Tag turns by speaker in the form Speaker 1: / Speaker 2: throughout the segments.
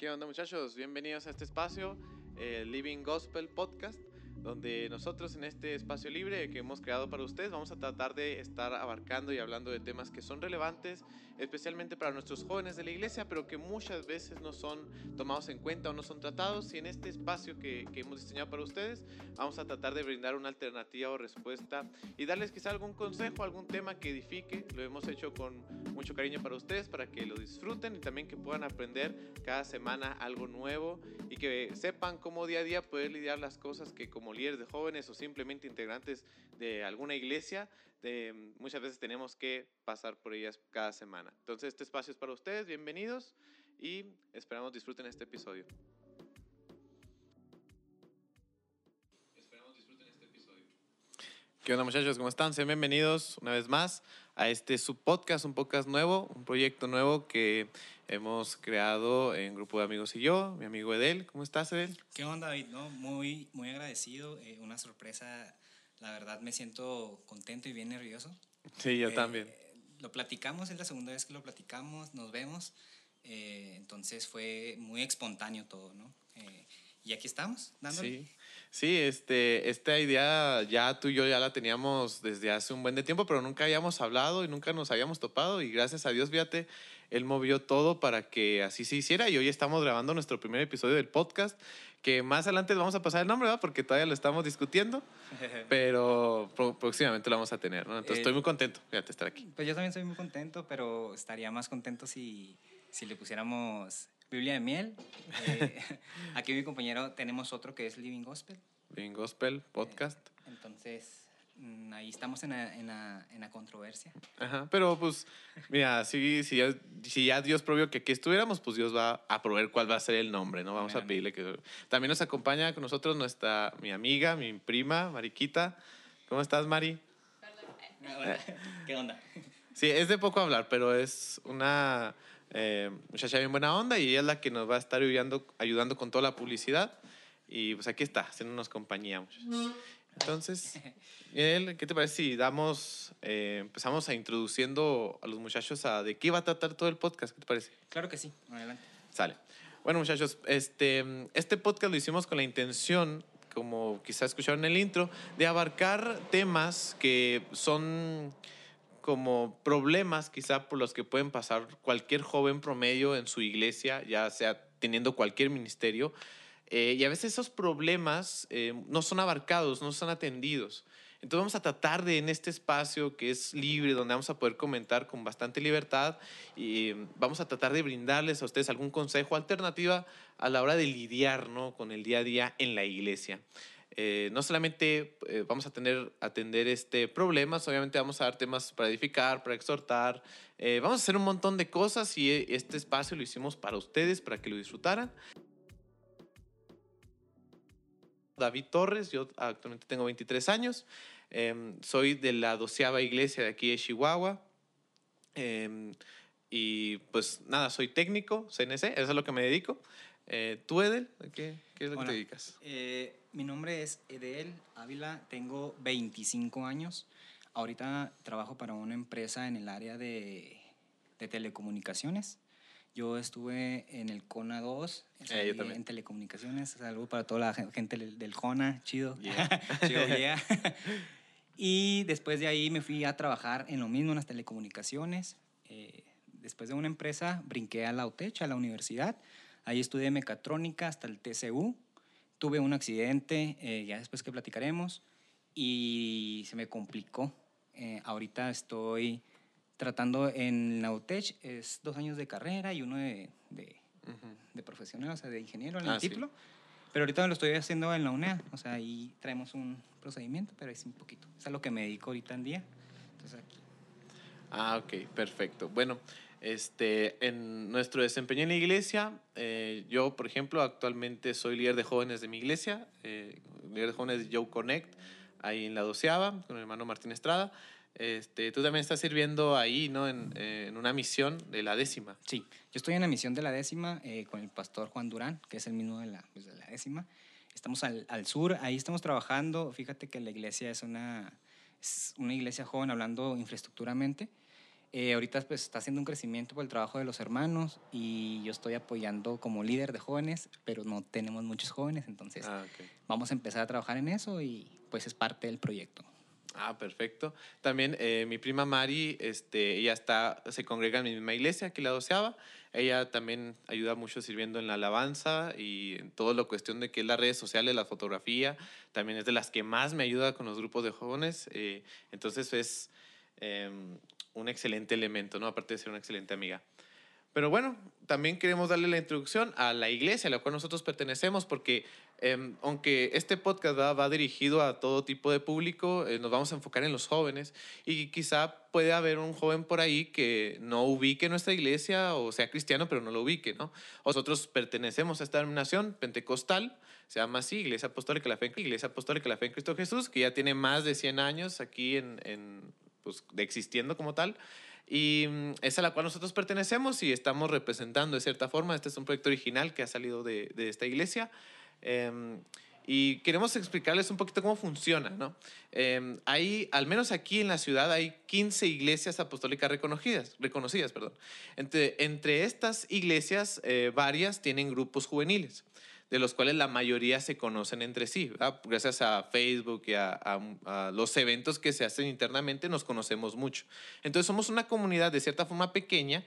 Speaker 1: ¿Qué onda muchachos? Bienvenidos a este espacio, el Living Gospel Podcast donde nosotros en este espacio libre que hemos creado para ustedes vamos a tratar de estar abarcando y hablando de temas que son relevantes, especialmente para nuestros jóvenes de la iglesia, pero que muchas veces no son tomados en cuenta o no son tratados. Y en este espacio que, que hemos diseñado para ustedes, vamos a tratar de brindar una alternativa o respuesta y darles quizá algún consejo, algún tema que edifique. Lo hemos hecho con mucho cariño para ustedes, para que lo disfruten y también que puedan aprender cada semana algo nuevo y que sepan cómo día a día poder lidiar las cosas que como líderes de jóvenes o simplemente integrantes de alguna iglesia, muchas veces tenemos que pasar por ellas cada semana. Entonces este espacio es para ustedes, bienvenidos y esperamos disfruten episodio. Esperamos disfruten este episodio. ¿Qué onda muchachos? ¿Cómo están? Sean bienvenidos una vez más a este subpodcast, un podcast nuevo, un proyecto nuevo que hemos creado en grupo de amigos y yo, mi amigo Edel. ¿Cómo estás, Edel?
Speaker 2: ¿Qué onda, David? No, muy, muy agradecido, eh, una sorpresa. La verdad me siento contento y bien nervioso.
Speaker 1: Sí, yo eh, también.
Speaker 2: Lo platicamos, es la segunda vez que lo platicamos, nos vemos. Eh, entonces fue muy espontáneo todo, ¿no? y aquí estamos, dándole.
Speaker 1: Sí. Sí, este, esta idea ya tú y yo ya la teníamos desde hace un buen de tiempo, pero nunca habíamos hablado y nunca nos habíamos topado y gracias a Dios, fíjate, Él movió todo para que así se hiciera y hoy estamos grabando nuestro primer episodio del podcast, que más adelante vamos a pasar el nombre, ¿verdad? Porque todavía lo estamos discutiendo, pero próximamente lo vamos a tener, ¿no? Entonces estoy muy contento, fíjate, estar aquí.
Speaker 2: Pues yo también estoy muy contento, pero estaría más contento si, si le pusiéramos Biblia de Miel. Eh, aquí mi compañero tenemos otro que es Living Gospel.
Speaker 1: Living Gospel, podcast. Eh,
Speaker 2: entonces, mm, ahí estamos en la, en, la, en la, controversia.
Speaker 1: Ajá, pero pues, mira, si, si, ya, si ya Dios provió que aquí estuviéramos, pues Dios va a proveer cuál va a ser el nombre, ¿no? Vamos a pedirle que... También nos acompaña con nosotros nuestra, mi amiga, mi prima, Mariquita. ¿Cómo estás, Mari?
Speaker 2: ¿Qué onda?
Speaker 1: Sí, es de poco hablar, pero es una eh, muchacha bien buena onda y ella es la que nos va a estar ayudando, ayudando con toda la publicidad. Y pues aquí está, haciéndonos compañía. Entonces, ¿qué te parece si damos, eh, empezamos a introduciendo a los muchachos a de qué va a tratar todo el podcast? ¿Qué te parece?
Speaker 2: Claro que sí, adelante.
Speaker 1: Sale. Bueno, muchachos, este, este podcast lo hicimos con la intención, como quizás escucharon en el intro, de abarcar temas que son como problemas quizá por los que pueden pasar cualquier joven promedio en su iglesia, ya sea teniendo cualquier ministerio. Eh, y a veces esos problemas eh, no son abarcados, no son atendidos. Entonces vamos a tratar de en este espacio que es libre, donde vamos a poder comentar con bastante libertad y vamos a tratar de brindarles a ustedes algún consejo, alternativa a la hora de lidiar ¿no? con el día a día en la iglesia. Eh, no solamente eh, vamos a tener atender este problemas, obviamente vamos a dar temas para edificar, para exhortar, eh, vamos a hacer un montón de cosas y este espacio lo hicimos para ustedes, para que lo disfrutaran. David Torres, yo actualmente tengo 23 años, em, soy de la doceava iglesia de aquí de Chihuahua. Em, y pues nada, soy técnico, CNC, eso es lo que me dedico. Eh, ¿Tú, Edel? ¿Qué, qué es lo que te dedicas?
Speaker 2: Eh, mi nombre es Edel Ávila, tengo 25 años. Ahorita trabajo para una empresa en el área de, de telecomunicaciones. Yo estuve en el CONA 2,
Speaker 1: eh,
Speaker 2: en telecomunicaciones. Saludos para toda la gente del CONA, chido. chido, yeah. y después de ahí me fui a trabajar en lo mismo, en las telecomunicaciones. después de una empresa, brinqué a la UTECH, a la universidad Ahí estudié mecatrónica hasta el TCU. Tuve un accidente, eh, ya después que platicaremos, y se me complicó. Eh, ahorita estoy tratando en la UTECH, es dos años de carrera y uno de, de, profesional, o sea, de ingeniero en el ah, título. Pero ahorita lo estoy haciendo en la UNEA, o sea, ahí traemos un procedimiento, pero es un poquito. Es a lo que me dedico ahorita en día. Entonces aquí.
Speaker 1: Ah, ok, perfecto. Bueno, este, en nuestro desempeño en la iglesia, eh, yo, por ejemplo, actualmente soy líder de jóvenes de mi iglesia, eh, líder de jóvenes de Joe Connect, ahí en la doceava, con el hermano Martín Estrada. Este, tú también estás sirviendo ahí, ¿no? En, en, una misión de la décima.
Speaker 2: Sí, yo estoy en la misión de la décima eh, con el pastor Juan Durán, que es el mismo de la, pues, de la décima. Estamos al, al, sur, ahí estamos trabajando. Fíjate que la iglesia es una, es una iglesia joven, hablando infraestructuramente. Eh, ahorita pues está haciendo un crecimiento por el trabajo de los hermanos y yo estoy apoyando como líder de jóvenes, pero no tenemos muchos jóvenes, entonces
Speaker 1: Ah, ok.
Speaker 2: vamos a empezar a trabajar en eso y pues es parte del proyecto.
Speaker 1: Ah, perfecto. También eh, mi prima Mari, este, ella está, se congrega en mi misma iglesia, aquí la doceava. Ella también ayuda mucho sirviendo en la alabanza y en todo lo cuestión de que es las redes sociales, la fotografía. También es de las que más me ayuda con los grupos de jóvenes. eh, entonces es eh, un excelente elemento, ¿no? Aparte de ser una excelente amiga. Pero bueno, también queremos darle la introducción a la iglesia a la cual nosotros pertenecemos, porque eh, aunque este podcast va, dirigido a todo tipo de público, eh, nos vamos a enfocar en los jóvenes y quizá puede haber un joven por ahí que no ubique nuestra iglesia o sea cristiano, pero no lo ubique, ¿no? Nosotros pertenecemos a esta denominación pentecostal, se llama así, Iglesia Apostólica de la Fe en, Iglesia Apostólica la Fe en Cristo Jesús, que ya tiene más de 100 años aquí en, pues, existiendo como tal. Y mm, es a la cual nosotros pertenecemos y estamos representando de cierta forma. Este es un proyecto original que ha salido de, de esta iglesia. Em, y queremos explicarles un poquito cómo funciona, ¿no? Em, hay, al menos aquí en la ciudad, hay 15 iglesias apostólicas reconocidas, reconocidas, perdón. Entre, entre estas iglesias, eh, varias tienen grupos juveniles, de los cuales la mayoría se conocen entre sí. Gracias a Facebook y a, los eventos que se hacen internamente, nos conocemos mucho. Entonces, somos una comunidad de cierta forma pequeña,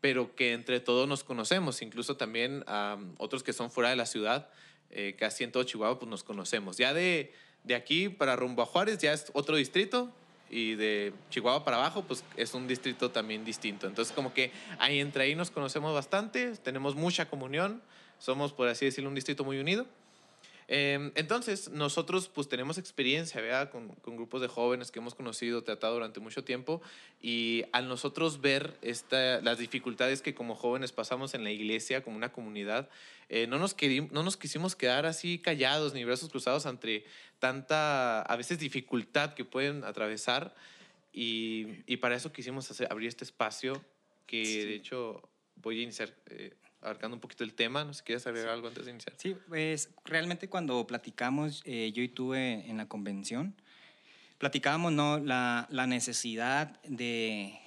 Speaker 1: pero que entre todos nos conocemos, incluso también am, otros que son fuera de la ciudad, eh, casi en todo Chihuahua, pues nos conocemos. Ya de, de aquí para rumbo a Juárez ya es otro distrito y de Chihuahua para abajo, pues es un distrito también distinto. Entonces, como que ahí entre ahí nos conocemos bastante, tenemos mucha comunión, somos, por así decirlo, un distrito muy unido. Eh, entonces, nosotros pues tenemos experiencia, ¿verdad? Con, con grupos de jóvenes que hemos conocido, tratado durante mucho tiempo y al nosotros ver esta, las dificultades que como jóvenes pasamos en la iglesia, como una comunidad, eh, no, nos no nos quisimos quedar así callados ni brazos cruzados ante tanta, a veces, dificultad que pueden atravesar y, y para eso quisimos hacer, abrir este espacio que
Speaker 2: Sí.
Speaker 1: de hecho voy a iniciar eh, abarcando un poquito el tema, no sé si quieres agregar algo antes de iniciar.
Speaker 2: Sí, pues realmente cuando platicamos, eh, yo y tú eh, en la convención, platicábamos ¿no? la, la necesidad de,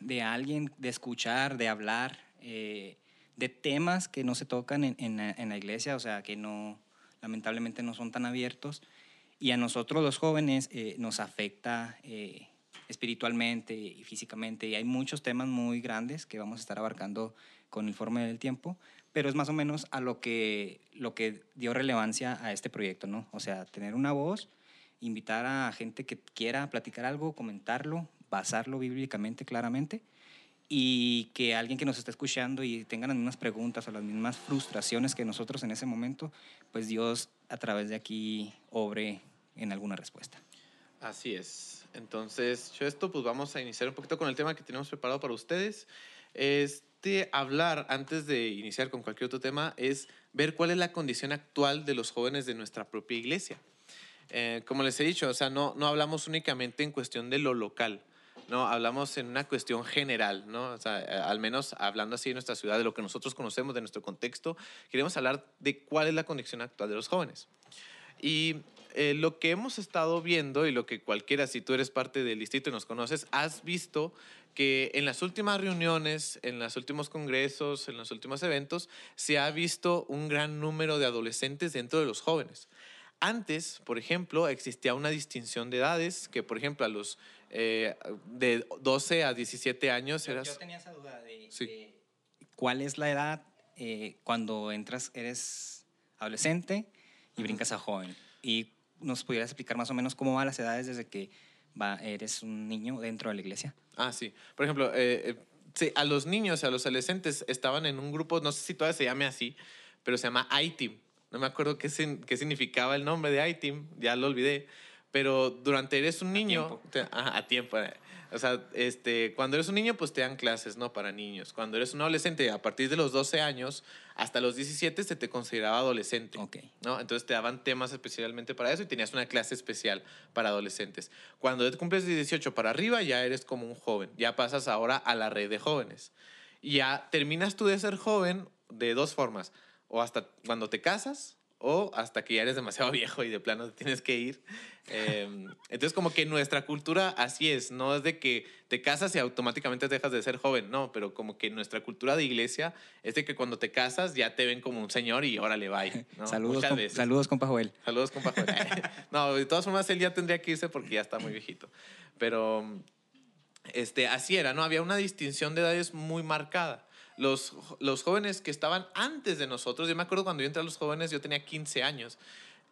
Speaker 2: de alguien, de escuchar, de hablar, eh, de temas que no se tocan en, en la, en la iglesia, o sea, que no, lamentablemente no son tan abiertos. Y a nosotros los jóvenes eh, nos afecta eh, espiritualmente y físicamente. Y hay muchos temas muy grandes que vamos a estar abarcando con el informe del tiempo, pero es más o menos a lo que, lo que dio relevancia a este proyecto, ¿no? O sea, tener una voz, invitar a gente que quiera platicar algo, comentarlo, basarlo bíblicamente claramente y que alguien que nos esté escuchando y tenga las mismas preguntas o las mismas frustraciones que nosotros en ese momento, pues Dios a través de aquí obre en alguna respuesta.
Speaker 1: Así es. Entonces, yo esto, pues vamos a iniciar un poquito con el tema que tenemos preparado para ustedes. Este hablar, antes de iniciar con cualquier otro tema, es ver cuál es la condición actual de los jóvenes de nuestra propia iglesia. Eh, como les he dicho, o sea, no, no hablamos únicamente en cuestión de lo local, no, hablamos en una cuestión general, ¿no? O sea, eh, al menos hablando así de nuestra ciudad, de lo que nosotros conocemos, de nuestro contexto, queremos hablar de cuál es la condición actual de los jóvenes. Y eh, lo que hemos estado viendo y lo que cualquiera, si tú eres parte del distrito y nos conoces, has visto que en las últimas reuniones, en los últimos congresos, en los últimos eventos, se ha visto un gran número de adolescentes dentro de los jóvenes. Antes, por ejemplo, existía una distinción de edades, que por ejemplo a los eh, de 12 a 17 años eras...
Speaker 2: yo tenía esa duda de,
Speaker 1: Sí.
Speaker 2: de cuál es la edad eh, cuando entras, eres adolescente y brincas a joven. Y nos pudieras explicar más o menos cómo van las edades desde que va, eres un niño dentro de la iglesia.
Speaker 1: Ah, sí. Por ejemplo, eh, eh, sí, a los niños, a los adolescentes estaban en un grupo, no sé si todavía se llame así, pero se llama iTeam. No me acuerdo qué, sin- qué significaba el nombre de iTeam, ya lo olvidé. Pero durante eres un niño,
Speaker 2: tiempo.
Speaker 1: te- ajá, a tiempo. O sea, este, cuando eres un niño, pues te dan clases, ¿no? Para niños. Cuando eres un adolescente, a partir de los 12 años hasta los 17 se te consideraba adolescente.
Speaker 2: Ok.
Speaker 1: ¿no? Entonces te daban temas especialmente para eso y tenías una clase especial para adolescentes. Cuando te cumples de 18 para arriba ya eres como un joven, ya pasas ahora a la red de jóvenes. Y ya terminas tú de ser joven de dos formas, o hasta cuando te casas o hasta que ya eres demasiado viejo y de plano te tienes que ir. Em, entonces, como que nuestra cultura así es, no es de que te casas y automáticamente dejas de ser joven, no, pero como que nuestra cultura de iglesia es de que cuando te casas ya te ven como un señor y órale, bye. ¿no?
Speaker 2: Saludos, com saludos, compa Joel.
Speaker 1: Saludos, compa Joel. no, de todas formas, él ya tendría que irse porque ya está muy viejito. Pero este, así era, ¿no? Había una distinción de edades muy marcada los, los jóvenes que estaban antes de nosotros, yo me acuerdo cuando yo entré a los jóvenes, yo tenía 15 años,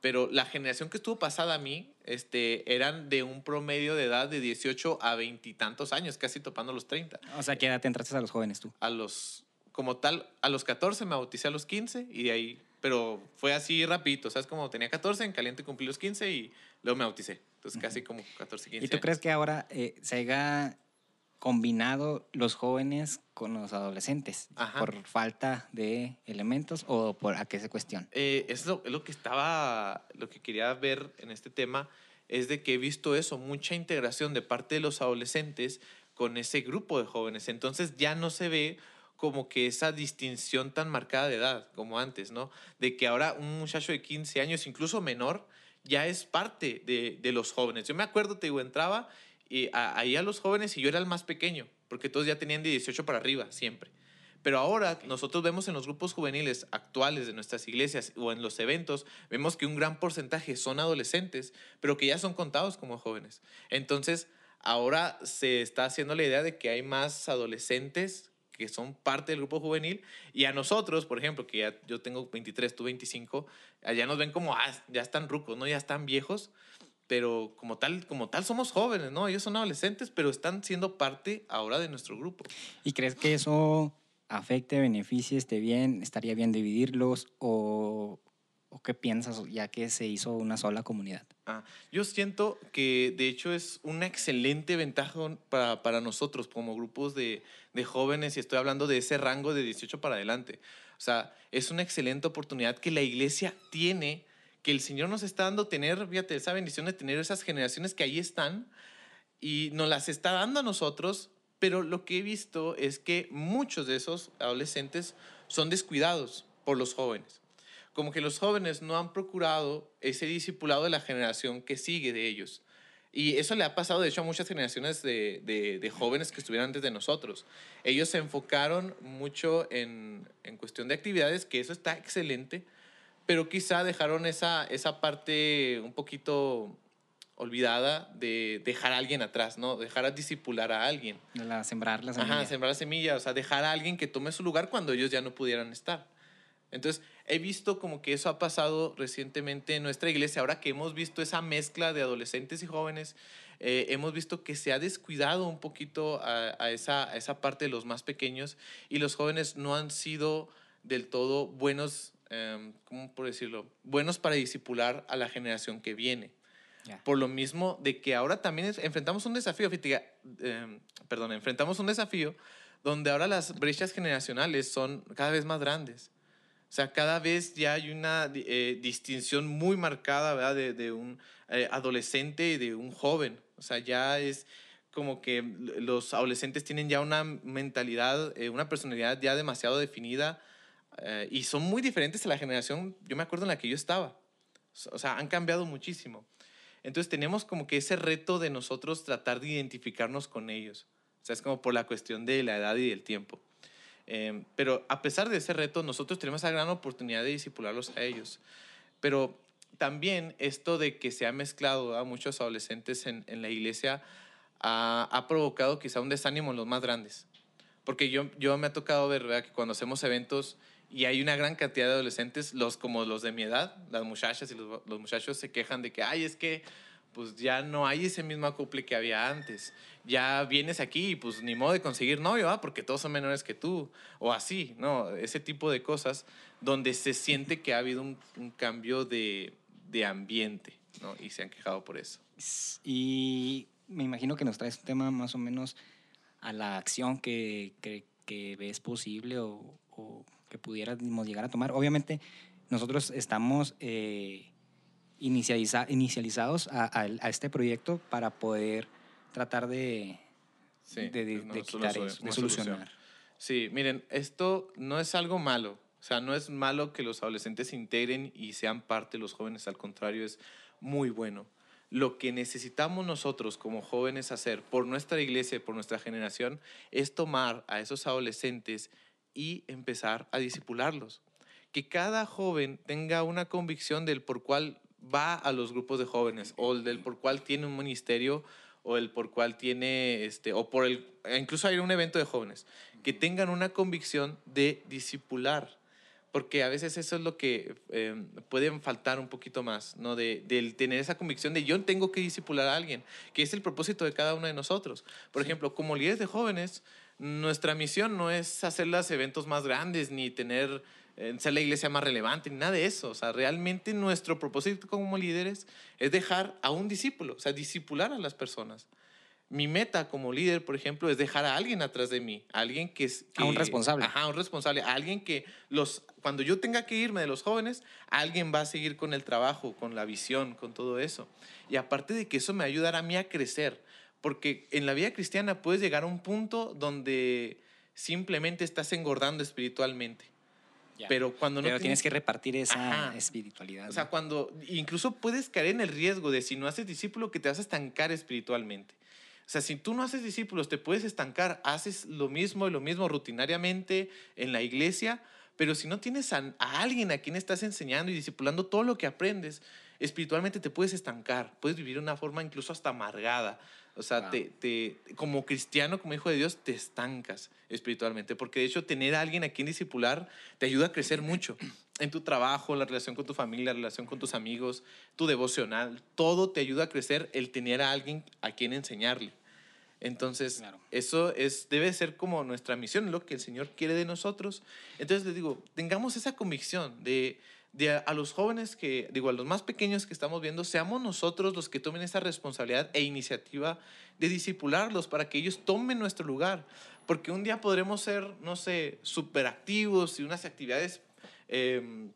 Speaker 1: pero la generación que estuvo pasada a mí este, eran de un promedio de edad de 18 a 20 y tantos años, casi topando los 30.
Speaker 2: O sea, ¿qué edad te entraste a los jóvenes tú?
Speaker 1: A los, como tal, a los 14 me bauticé a los 15 y de ahí, pero fue así rapidito, ¿sabes? Como tenía 14, en caliente cumplí los 15 y luego me bauticé. Entonces, casi como 14, 15
Speaker 2: ¿Y tú crees que ahora eh, se haya combinado los jóvenes con los adolescentes por falta de elementos o por a qué se cuestión?
Speaker 1: Eh, es, lo, lo, que estaba, lo que quería ver en este tema, es de que he visto eso, mucha integración de parte de los adolescentes con ese grupo de jóvenes. Entonces ya no se ve como que esa distinción tan marcada de edad como antes, ¿no? De que ahora un muchacho de 15 años, incluso menor, ya es parte de, de los jóvenes. Yo me acuerdo, te digo, entraba y ahí a los jóvenes y yo era el más pequeño, porque todos ya tenían de 18 para arriba, siempre. Pero ahora nosotros vemos en los grupos juveniles actuales de nuestras iglesias o en los eventos, vemos que un gran porcentaje son adolescentes, pero que ya son contados como jóvenes. Entonces, ahora se está haciendo la idea de que hay más adolescentes que son parte del grupo juvenil y a nosotros, por ejemplo, que ya yo tengo 23, tú 25, allá nos ven como, ah, ya están rucos, ¿no? Ya están viejos pero como tal, como tal somos jóvenes, ¿no? Ellos son adolescentes, pero están siendo parte ahora de nuestro grupo.
Speaker 2: ¿Y crees que eso afecte, beneficie, esté bien, estaría bien dividirlos o, o qué piensas ya que se hizo una sola comunidad?
Speaker 1: Ah, yo siento que de hecho es una excelente ventaja para, para nosotros como grupos de, de jóvenes y estoy hablando de ese rango de 18 para adelante. O sea, es una excelente oportunidad que la iglesia tiene que el Señor nos está dando tener, fíjate, esa bendición de tener esas generaciones que ahí están y nos las está dando a nosotros, pero lo que he visto es que muchos de esos adolescentes son descuidados por los jóvenes. Como que los jóvenes no han procurado ese discipulado de la generación que sigue de ellos. Y eso le ha pasado, de hecho, a muchas generaciones de, de, jóvenes que estuvieron antes de nosotros. Ellos se enfocaron mucho en, en cuestión de actividades, que eso está excelente, pero quizá dejaron esa, esa parte un poquito olvidada de dejar a alguien atrás, ¿no? Dejar a disipular a alguien.
Speaker 2: De la, sembrar la semilla.
Speaker 1: Ajá, sembrar la semilla, o sea, dejar a alguien que tome su lugar cuando ellos ya no pudieran estar. Entonces, he visto como que eso ha pasado recientemente en nuestra iglesia, ahora que hemos visto esa mezcla de adolescentes y jóvenes, eh, hemos visto que se ha descuidado un poquito a, a, esa, a esa parte de los más pequeños y los jóvenes no han sido del todo buenos Em, ¿cómo por decirlo? Buenos para disipular a la generación que viene. Por lo mismo de que ahora también enfrentamos un desafío, eh, perdón, enfrentamos un desafío donde ahora las brechas generacionales son cada vez más grandes. O sea, cada vez ya hay una eh, distinción muy marcada, ¿verdad? De, de un eh, adolescente y de un joven. O sea, ya es como que los adolescentes tienen ya una mentalidad, eh, una personalidad ya demasiado definida eh, y son muy diferentes a la generación, yo me acuerdo en la que yo estaba. O sea, han cambiado muchísimo. Entonces tenemos como que ese reto de nosotros tratar de identificarnos con ellos. O sea, es como por la cuestión de la edad y del tiempo. Eh, pero a pesar de ese reto, nosotros tenemos la gran oportunidad de disipularlos a ellos. Pero también esto de que se ha mezclado a muchos adolescentes en, en la iglesia ha, ha, provocado quizá un desánimo en los más grandes. Porque yo, yo me ha tocado ver ¿verdad? que cuando hacemos eventos y hay una gran cantidad de adolescentes, los como los de mi edad, las muchachas y los, los, muchachos se quejan de que, ay, es que pues ya no hay ese mismo acople que había antes. Ya vienes aquí y pues ni modo de conseguir novio, ¿ah? porque todos son menores que tú, o así, ¿no? Ese tipo de cosas donde se siente que ha habido un, cambio de, de ambiente, ¿no? Y se han quejado por eso.
Speaker 2: Y me imagino que nos traes un tema más o menos a la acción que, que, que ves posible o que pudiéramos llegar a tomar. Obviamente, nosotros estamos eh, inicializa, inicializados a, a, a, este proyecto para poder tratar de,
Speaker 1: sí,
Speaker 2: de, de, de quitar eso, de solucionar.
Speaker 1: Sí, miren, esto no es algo malo. O sea, no es malo que los adolescentes se integren y sean parte de los jóvenes, al contrario, es muy bueno. Lo que necesitamos nosotros como jóvenes hacer por nuestra iglesia, por nuestra generación, es tomar a esos adolescentes y empezar a disipularlos. Que cada joven tenga una convicción del por cual va a los grupos de jóvenes o del por cual tiene un ministerio o el por cual tiene, este, o por el, incluso hay un evento de jóvenes, que tengan una convicción de discipular, porque a veces eso es lo que eh, pueden faltar un poquito más, ¿no? De, tener esa convicción de yo tengo que discipular a alguien, que es el propósito de cada uno de nosotros. Por ejemplo, como líderes de jóvenes, nuestra misión no es hacer los eventos más grandes ni tener ser la iglesia más relevante, ni nada de eso. O sea, realmente nuestro propósito como líderes es dejar a un discípulo, o sea, discipular a las personas. Mi meta como líder, por ejemplo, es dejar a alguien atrás de mí, alguien que es... a
Speaker 2: un responsable.
Speaker 1: Ajá, un responsable, alguien que los, cuando yo tenga que irme de los jóvenes, alguien va a seguir con el trabajo, con la visión, con todo eso. Y aparte de que eso me ayudará a mí a crecer, porque en la vida cristiana puedes llegar a un punto donde simplemente estás engordando espiritualmente. Pero cuando
Speaker 2: no. tienes, que repartir esa espiritualidad.
Speaker 1: O sea, cuando. Incluso puedes caer en el riesgo de si no haces discípulo que te vas a estancar espiritualmente. O sea, si tú no haces discípulos, te puedes estancar, haces lo mismo y lo mismo rutinariamente en la iglesia, pero si no tienes a, a alguien a quien estás enseñando y discipulando todo lo que aprendes, espiritualmente te puedes estancar, puedes vivir de una forma incluso hasta amargada. O sea, te, te, como cristiano, como hijo de Dios, te estancas espiritualmente, porque de hecho tener a alguien a quien discipular te ayuda a crecer mucho en tu trabajo, la relación con tu familia, la relación con tus amigos, tu devocional, todo te ayuda a crecer el tener a alguien a quien enseñarle. Entonces, eso es, debe ser como nuestra misión, lo que el Señor quiere de nosotros. Entonces les digo, tengamos esa convicción de, de a, los jóvenes que, digo, a los más pequeños que estamos viendo, seamos nosotros los que tomen esa responsabilidad e iniciativa de disipularlos para que ellos tomen nuestro lugar. Porque un día podremos ser, no sé, súper activos y unas actividades em,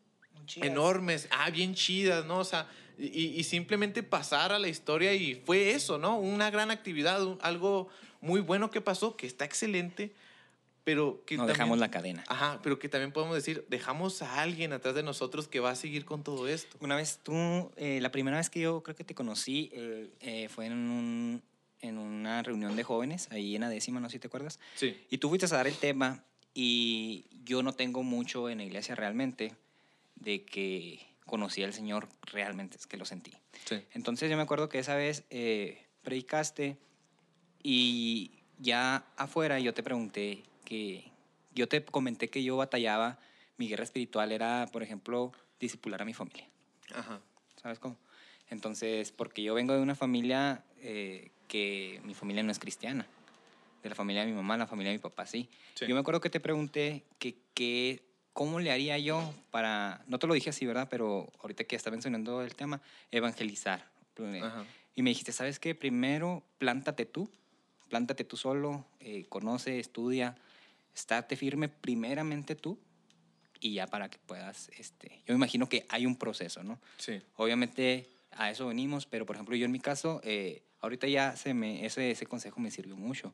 Speaker 1: enormes, ah, bien chidas, ¿no? O sea, y, y, simplemente pasar a la historia y fue eso, ¿no? Una gran actividad, algo muy bueno que pasó, que está excelente, pero que
Speaker 2: no dejamos la cadena.
Speaker 1: Ajá, pero que también podemos decir, dejamos a alguien atrás de nosotros que va a seguir con todo esto.
Speaker 2: Una vez tú, eh, la primera vez que yo creo que te conocí eh, eh, fue en, un, en una reunión de jóvenes, ahí en la décima, no sé si te acuerdas.
Speaker 1: Sí.
Speaker 2: Y tú fuiste a dar el tema y yo no tengo mucho en la iglesia realmente de que conocí al Señor realmente, es que lo sentí.
Speaker 1: Sí.
Speaker 2: Entonces yo me acuerdo que esa vez predicaste y ya afuera yo te pregunté, que yo te comenté que yo batallaba, mi guerra espiritual era, por ejemplo, discipular a mi familia.
Speaker 1: Ajá.
Speaker 2: ¿Sabes cómo? Entonces, porque yo vengo de una familia eh, que mi familia no es cristiana. De la familia de mi mamá, la familia de mi papá, sí. Yo me acuerdo que te pregunté que, que, cómo le haría yo para, no te lo dije así, ¿verdad? Pero ahorita que está mencionando el tema, evangelizar. Ajá. Y me dijiste, ¿sabes qué? Primero, plántate tú, plántate tú solo, eh, conoce, estudia, estate firme primeramente tú y ya para que puedas, este, yo me imagino que hay un proceso, ¿no?
Speaker 1: Sí.
Speaker 2: Obviamente a eso venimos, pero por ejemplo yo en mi caso, eh, ahorita ya se me, ese, ese consejo me sirvió mucho.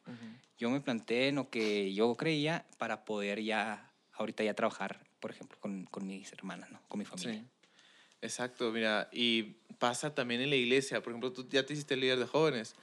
Speaker 2: Yo me planteé en lo que yo creía para poder ya, ahorita ya trabajar, por ejemplo, con, con mis hermanas, ¿no? Con mi familia. Sí.
Speaker 1: Exacto, mira, y pasa también en la iglesia, por ejemplo, tú ya te hiciste líder de jóvenes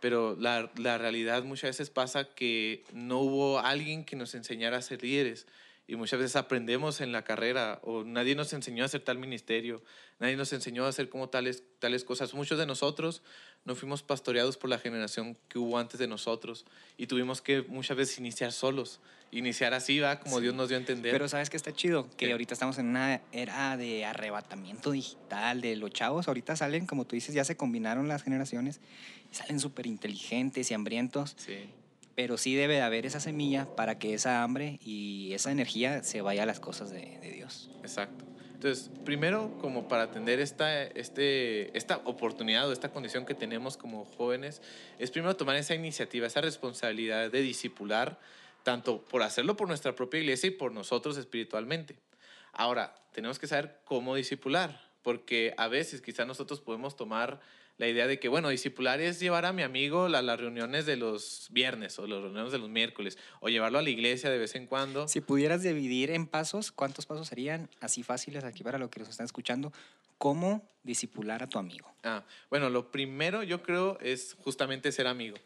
Speaker 1: pero la, la, realidad muchas veces pasa que no hubo alguien que nos enseñara a ser líderes y muchas veces aprendemos en la carrera o nadie nos enseñó a hacer tal ministerio, nadie nos enseñó a hacer como tales, tales cosas. Muchos de nosotros no fuimos pastoreados por la generación que hubo antes de nosotros y tuvimos que muchas veces iniciar solos, iniciar así, va, como Dios nos dio a entender.
Speaker 2: Pero sabes que está chido, que ahorita estamos en una era de arrebatamiento digital, de los chavos ahorita salen, como tú dices, ya se combinaron las generaciones, salen súper inteligentes y hambrientos.
Speaker 1: Sí
Speaker 2: pero sí debe de haber esa semilla para que esa hambre y esa energía se vaya a las cosas de, Dios.
Speaker 1: Exacto. Entonces, primero, como para atender esta, este, esta oportunidad o esta condición que tenemos como jóvenes, es primero tomar esa iniciativa, esa responsabilidad de discipular, tanto por hacerlo por nuestra propia iglesia y por nosotros espiritualmente. Ahora, tenemos que saber cómo discipular, porque a veces quizás nosotros podemos tomar la idea de que, bueno, discipular es llevar a mi amigo a las reuniones de los viernes o las reuniones de los miércoles, o llevarlo a la iglesia de vez en cuando.
Speaker 2: Si pudieras dividir en pasos, ¿cuántos pasos serían así fáciles aquí para lo que nos están escuchando? ¿Cómo discipular a tu amigo?
Speaker 1: Ah, bueno, lo primero yo creo es justamente ser amigo.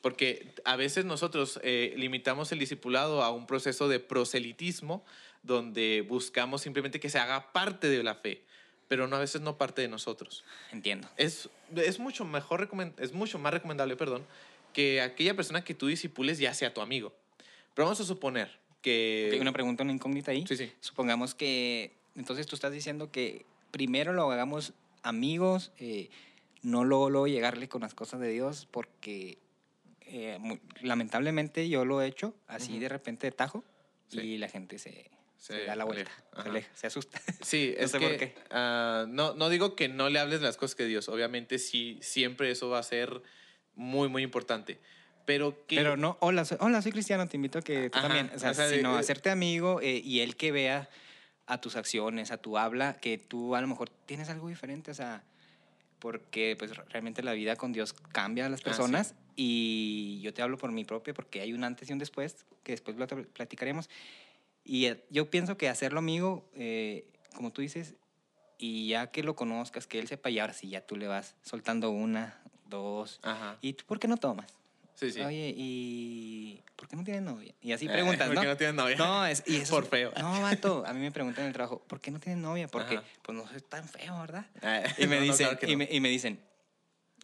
Speaker 1: Porque a veces nosotros eh, limitamos el discipulado a un proceso de proselitismo donde buscamos simplemente que se haga parte de la fe, pero no a veces no parte de nosotros.
Speaker 2: Entiendo.
Speaker 1: Es, es, mucho, mejor, es mucho más recomendable perdón, que aquella persona que tú disipules ya sea tu amigo. Pero vamos a suponer que...
Speaker 2: Tengo una pregunta, una incógnita ahí.
Speaker 1: Sí, sí.
Speaker 2: Supongamos que, entonces tú estás diciendo que primero lo hagamos amigos, eh, no luego, luego llegarle con las cosas de Dios, porque eh, lamentablemente yo lo he hecho así de repente de tajo
Speaker 1: Sí.
Speaker 2: y la gente se, se
Speaker 1: Se
Speaker 2: da la vuelta,
Speaker 1: aleja,
Speaker 2: se, aleja, se asusta.
Speaker 1: Sí,
Speaker 2: No
Speaker 1: es
Speaker 2: sé
Speaker 1: que
Speaker 2: por qué.
Speaker 1: ah, no, no digo que no le hables las cosas que Dios, obviamente sí, siempre eso va a ser muy, muy importante. Pero que...
Speaker 2: Pero no, hola, soy, hola, soy cristiano, te invito a que tú
Speaker 1: Ajá,
Speaker 2: también, o sea,
Speaker 1: o sea,
Speaker 2: sino
Speaker 1: de-
Speaker 2: hacerte amigo eh, y él que vea a tus acciones, a tu habla, que tú a lo mejor tienes algo diferente, o sea, porque pues realmente la vida con Dios cambia a las
Speaker 1: Ah, sí.
Speaker 2: personas y yo te hablo por mi propia porque hay un antes y un después, que después lo platicaremos. Y eh, yo pienso que hacerlo amigo, eh, como tú dices, y ya que lo conozcas, que él sepa, y ahora sí, ya tú le vas soltando una, dos,
Speaker 1: Ajá.
Speaker 2: ¿y tú por qué no tomas?
Speaker 1: Sí, sí.
Speaker 2: Oye, ¿y por qué no tienes novia? Y así
Speaker 1: Eh,
Speaker 2: preguntas,
Speaker 1: ¿por
Speaker 2: ¿no?
Speaker 1: qué no tienes novia?
Speaker 2: No, es, y eso
Speaker 1: Por feo.
Speaker 2: No, vato, a mí me preguntan en el trabajo, ¿por qué no tienes novia? Porque,
Speaker 1: Ajá.
Speaker 2: pues no soy tan feo, ¿verdad?
Speaker 1: Ah,
Speaker 2: Y me
Speaker 1: no, no,
Speaker 2: dicen,
Speaker 1: claro
Speaker 2: y, me, y me dicen,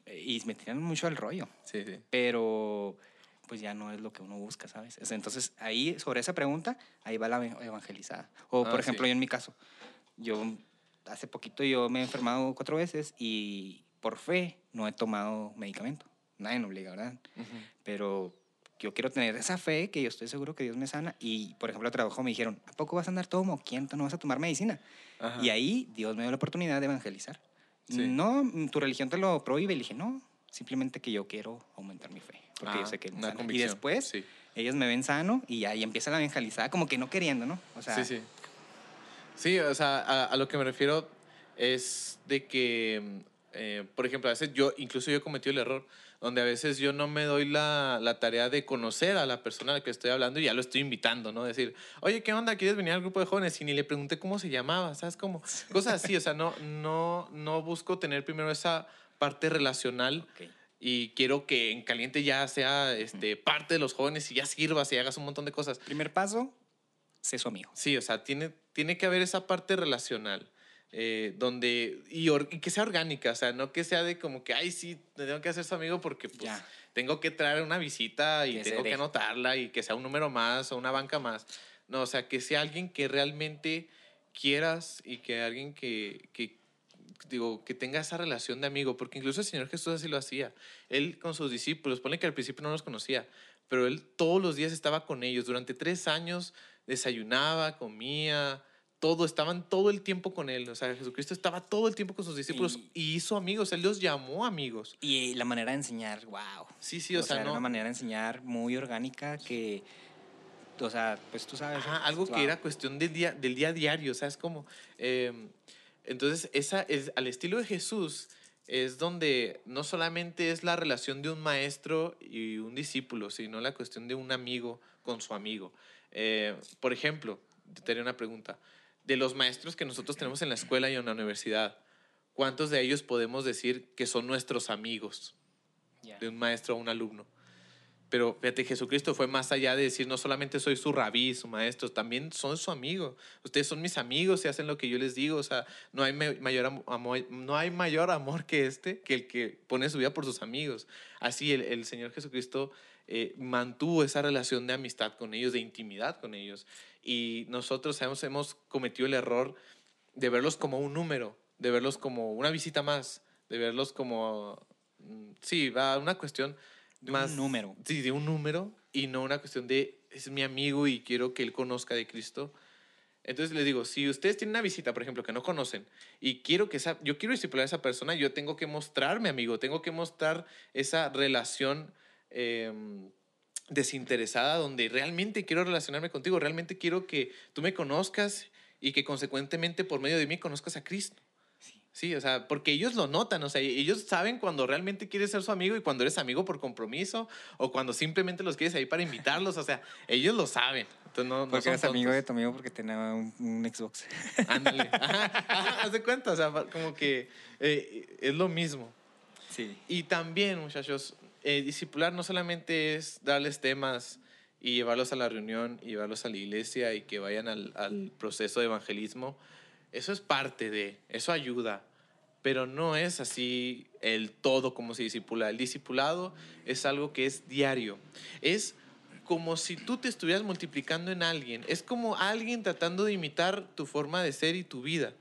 Speaker 2: y me tiran mucho al rollo,
Speaker 1: Sí, sí.
Speaker 2: pero pues ya no es lo que uno busca, ¿sabes? Entonces, ahí, sobre esa pregunta, ahí va la ev- evangelizada. O,
Speaker 1: Ah,
Speaker 2: por ejemplo,
Speaker 1: sí.
Speaker 2: yo en mi caso, yo hace poquito yo me he enfermado cuatro veces y por fe no he tomado medicamento. Nadie me obliga, ¿verdad?
Speaker 1: Ujú.
Speaker 2: pero yo quiero tener esa fe que yo estoy seguro que Dios me sana. Y, por ejemplo, al trabajo me dijeron, ¿a poco vas a andar todo moquiento, no vas a tomar medicina?
Speaker 1: Ajá.
Speaker 2: Y ahí Dios me dio la oportunidad de evangelizar.
Speaker 1: Sí.
Speaker 2: No, tu religión te lo prohíbe. Y le dije, no, simplemente que yo quiero aumentar mi fe. Porque yo
Speaker 1: Ah,
Speaker 2: sé que
Speaker 1: una.
Speaker 2: Y después,
Speaker 1: sí.
Speaker 2: ellos me ven sano y ahí empieza la evangelizada, como que no queriendo, ¿no? O sea,
Speaker 1: sí, sí. Sí, o sea, a, a lo que me refiero es de que, eh, por ejemplo, a veces yo, incluso yo he cometido el error, donde a veces yo no me doy la, la tarea de conocer a la persona a la que estoy hablando y ya lo estoy invitando, ¿no? Decir, oye, ¿qué onda? ¿Quieres venir al grupo de jóvenes? Y ni le pregunté cómo se llamaba, ¿sabes? Como cosas así, o sea, no, no, no busco tener primero esa parte relacional
Speaker 2: ok.
Speaker 1: Y quiero que en caliente ya sea este, parte de los jóvenes y ya sirvas y hagas un montón de cosas.
Speaker 2: Primer paso, sé su amigo.
Speaker 1: Sí, o sea, tiene, tiene que haber esa parte relacional. eh, donde y, or- y que sea orgánica, o sea, no que sea de como que, ay, sí, te tengo que hacer su amigo porque pues,
Speaker 2: Ya.
Speaker 1: tengo que traer una visita y
Speaker 2: Que
Speaker 1: tengo que anotarla y que sea un número más o una banca más. No, o sea, que sea alguien que realmente quieras y que alguien que, que, digo, que tenga esa relación de amigo, porque incluso el Señor Jesús así lo hacía. Él con sus discípulos, pone que al principio no los conocía, pero él todos los días estaba con ellos. Durante tres años desayunaba, comía, todo, estaban todo el tiempo con él. O sea, Jesucristo estaba todo el tiempo con sus discípulos y, hizo amigos. Él los llamó amigos.
Speaker 2: Y la manera de enseñar, wow.
Speaker 1: Sí, sí, o, sea,
Speaker 2: era
Speaker 1: no.
Speaker 2: una manera de enseñar muy orgánica que, o sea, pues tú sabes.
Speaker 1: Ajá, algo
Speaker 2: wow.
Speaker 1: que era cuestión del día, del día a diario, ¿sabes? Como, eh, entonces, esa es, al estilo de Jesús es donde no solamente es la relación de un maestro y un discípulo, sino la cuestión de un amigo con su amigo. Eh, por ejemplo, te haré una pregunta. De los maestros que nosotros tenemos en la escuela y en la universidad, ¿cuántos de ellos podemos decir que son nuestros amigos? De un maestro a un alumno. Pero fíjate, Jesucristo fue más allá de decir, no solamente soy su rabí, su maestro, también son su amigo. Ustedes son mis amigos y hacen lo que yo les digo. O sea, no hay ma- mayor amo- amor, no hay mayor amor que este, que el que pone su vida por sus amigos. Así el, el Señor Jesucristo eh, mantuvo esa relación de amistad con ellos, de intimidad con ellos. Y nosotros hemos, hemos cometido el error de verlos como un número, de verlos como una visita más, de verlos como, mm, sí, va una cuestión
Speaker 2: De un número.
Speaker 1: Sí, de un número y no una cuestión de es mi amigo y quiero que él conozca de Cristo. Entonces les digo, si ustedes tienen una visita, por ejemplo, que no conocen y quiero que esa, yo quiero discipular a esa persona, yo tengo que mostrarme amigo, tengo que mostrar esa relación eh, desinteresada donde realmente quiero relacionarme contigo, realmente quiero que tú me conozcas y que consecuentemente por medio de mí conozcas a Cristo.
Speaker 2: Sí.
Speaker 1: O sea, porque ellos lo notan, o sea, ellos saben cuando realmente quieres ser su amigo y cuando eres amigo por compromiso o cuando simplemente los quieres ahí para invitarlos, o sea, ellos lo saben. Entonces no, no
Speaker 2: Porque
Speaker 1: son
Speaker 2: eres amigo
Speaker 1: tontos.
Speaker 2: de tu amigo porque tenía un, un Xbox.
Speaker 1: Ándale. Ajá, ajá, haz de cuenta, o sea, como que eh, es lo mismo.
Speaker 2: Sí.
Speaker 1: Y también, muchachos, eh, discipular no solamente es darles temas y llevarlos a la reunión y llevarlos a la iglesia y que vayan al, al proceso de evangelismo. Eso es parte de, eso ayuda, pero no es así el todo como se discipula. El discipulado es algo que es diario. Es como si tú te estuvieras multiplicando en alguien. Es como alguien tratando de imitar tu forma de ser y tu vida.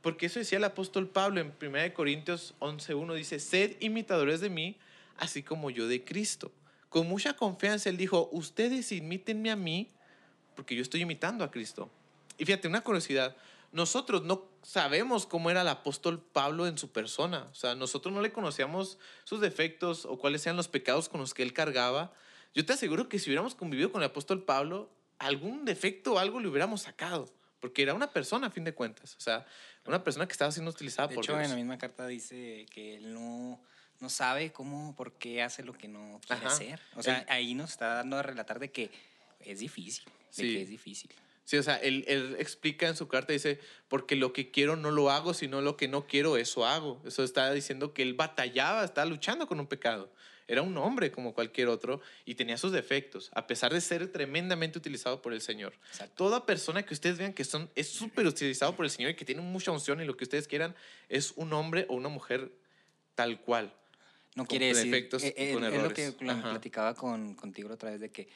Speaker 1: Porque eso decía el apóstol Pablo en 1 Corintios 11.1, dice, sed imitadores de mí, así como yo de Cristo. Con mucha confianza él dijo, ustedes imítenme a mí, porque yo estoy imitando a Cristo. Y fíjate, una curiosidad, nosotros no sabemos cómo era el apóstol Pablo en su persona. O sea, nosotros no le conocíamos sus defectos o cuáles eran los pecados con los que él cargaba. Yo te aseguro que si hubiéramos convivido con el apóstol Pablo, algún defecto o algo le hubiéramos sacado. Porque era una persona, a fin de cuentas. O sea, una persona que estaba siendo utilizada
Speaker 2: De
Speaker 1: por
Speaker 2: hecho,
Speaker 1: Dios.
Speaker 2: en la misma carta dice que él no, no sabe cómo, por qué hace lo que no quiere
Speaker 1: Ajá.
Speaker 2: hacer. O sea,
Speaker 1: Él-
Speaker 2: ahí nos está dando a relatar de que es difícil, de
Speaker 1: Sí.
Speaker 2: que es difícil.
Speaker 1: Sí, o sea, él, él explica en su carta, dice, porque lo que quiero no lo hago, sino lo que no quiero, eso hago. Eso está diciendo que él batallaba, estaba luchando con un pecado. Era un hombre como cualquier otro y tenía sus defectos, a pesar de ser tremendamente utilizado por el Señor.
Speaker 2: Exacto.
Speaker 1: Toda persona que ustedes vean que son, es súper utilizado por el Señor y que tiene mucha unción y lo que ustedes quieran, es un hombre o una mujer tal cual.
Speaker 2: No quiere decir.
Speaker 1: defectos
Speaker 2: eh, eh, es lo que platicaba con, contigo otra vez de que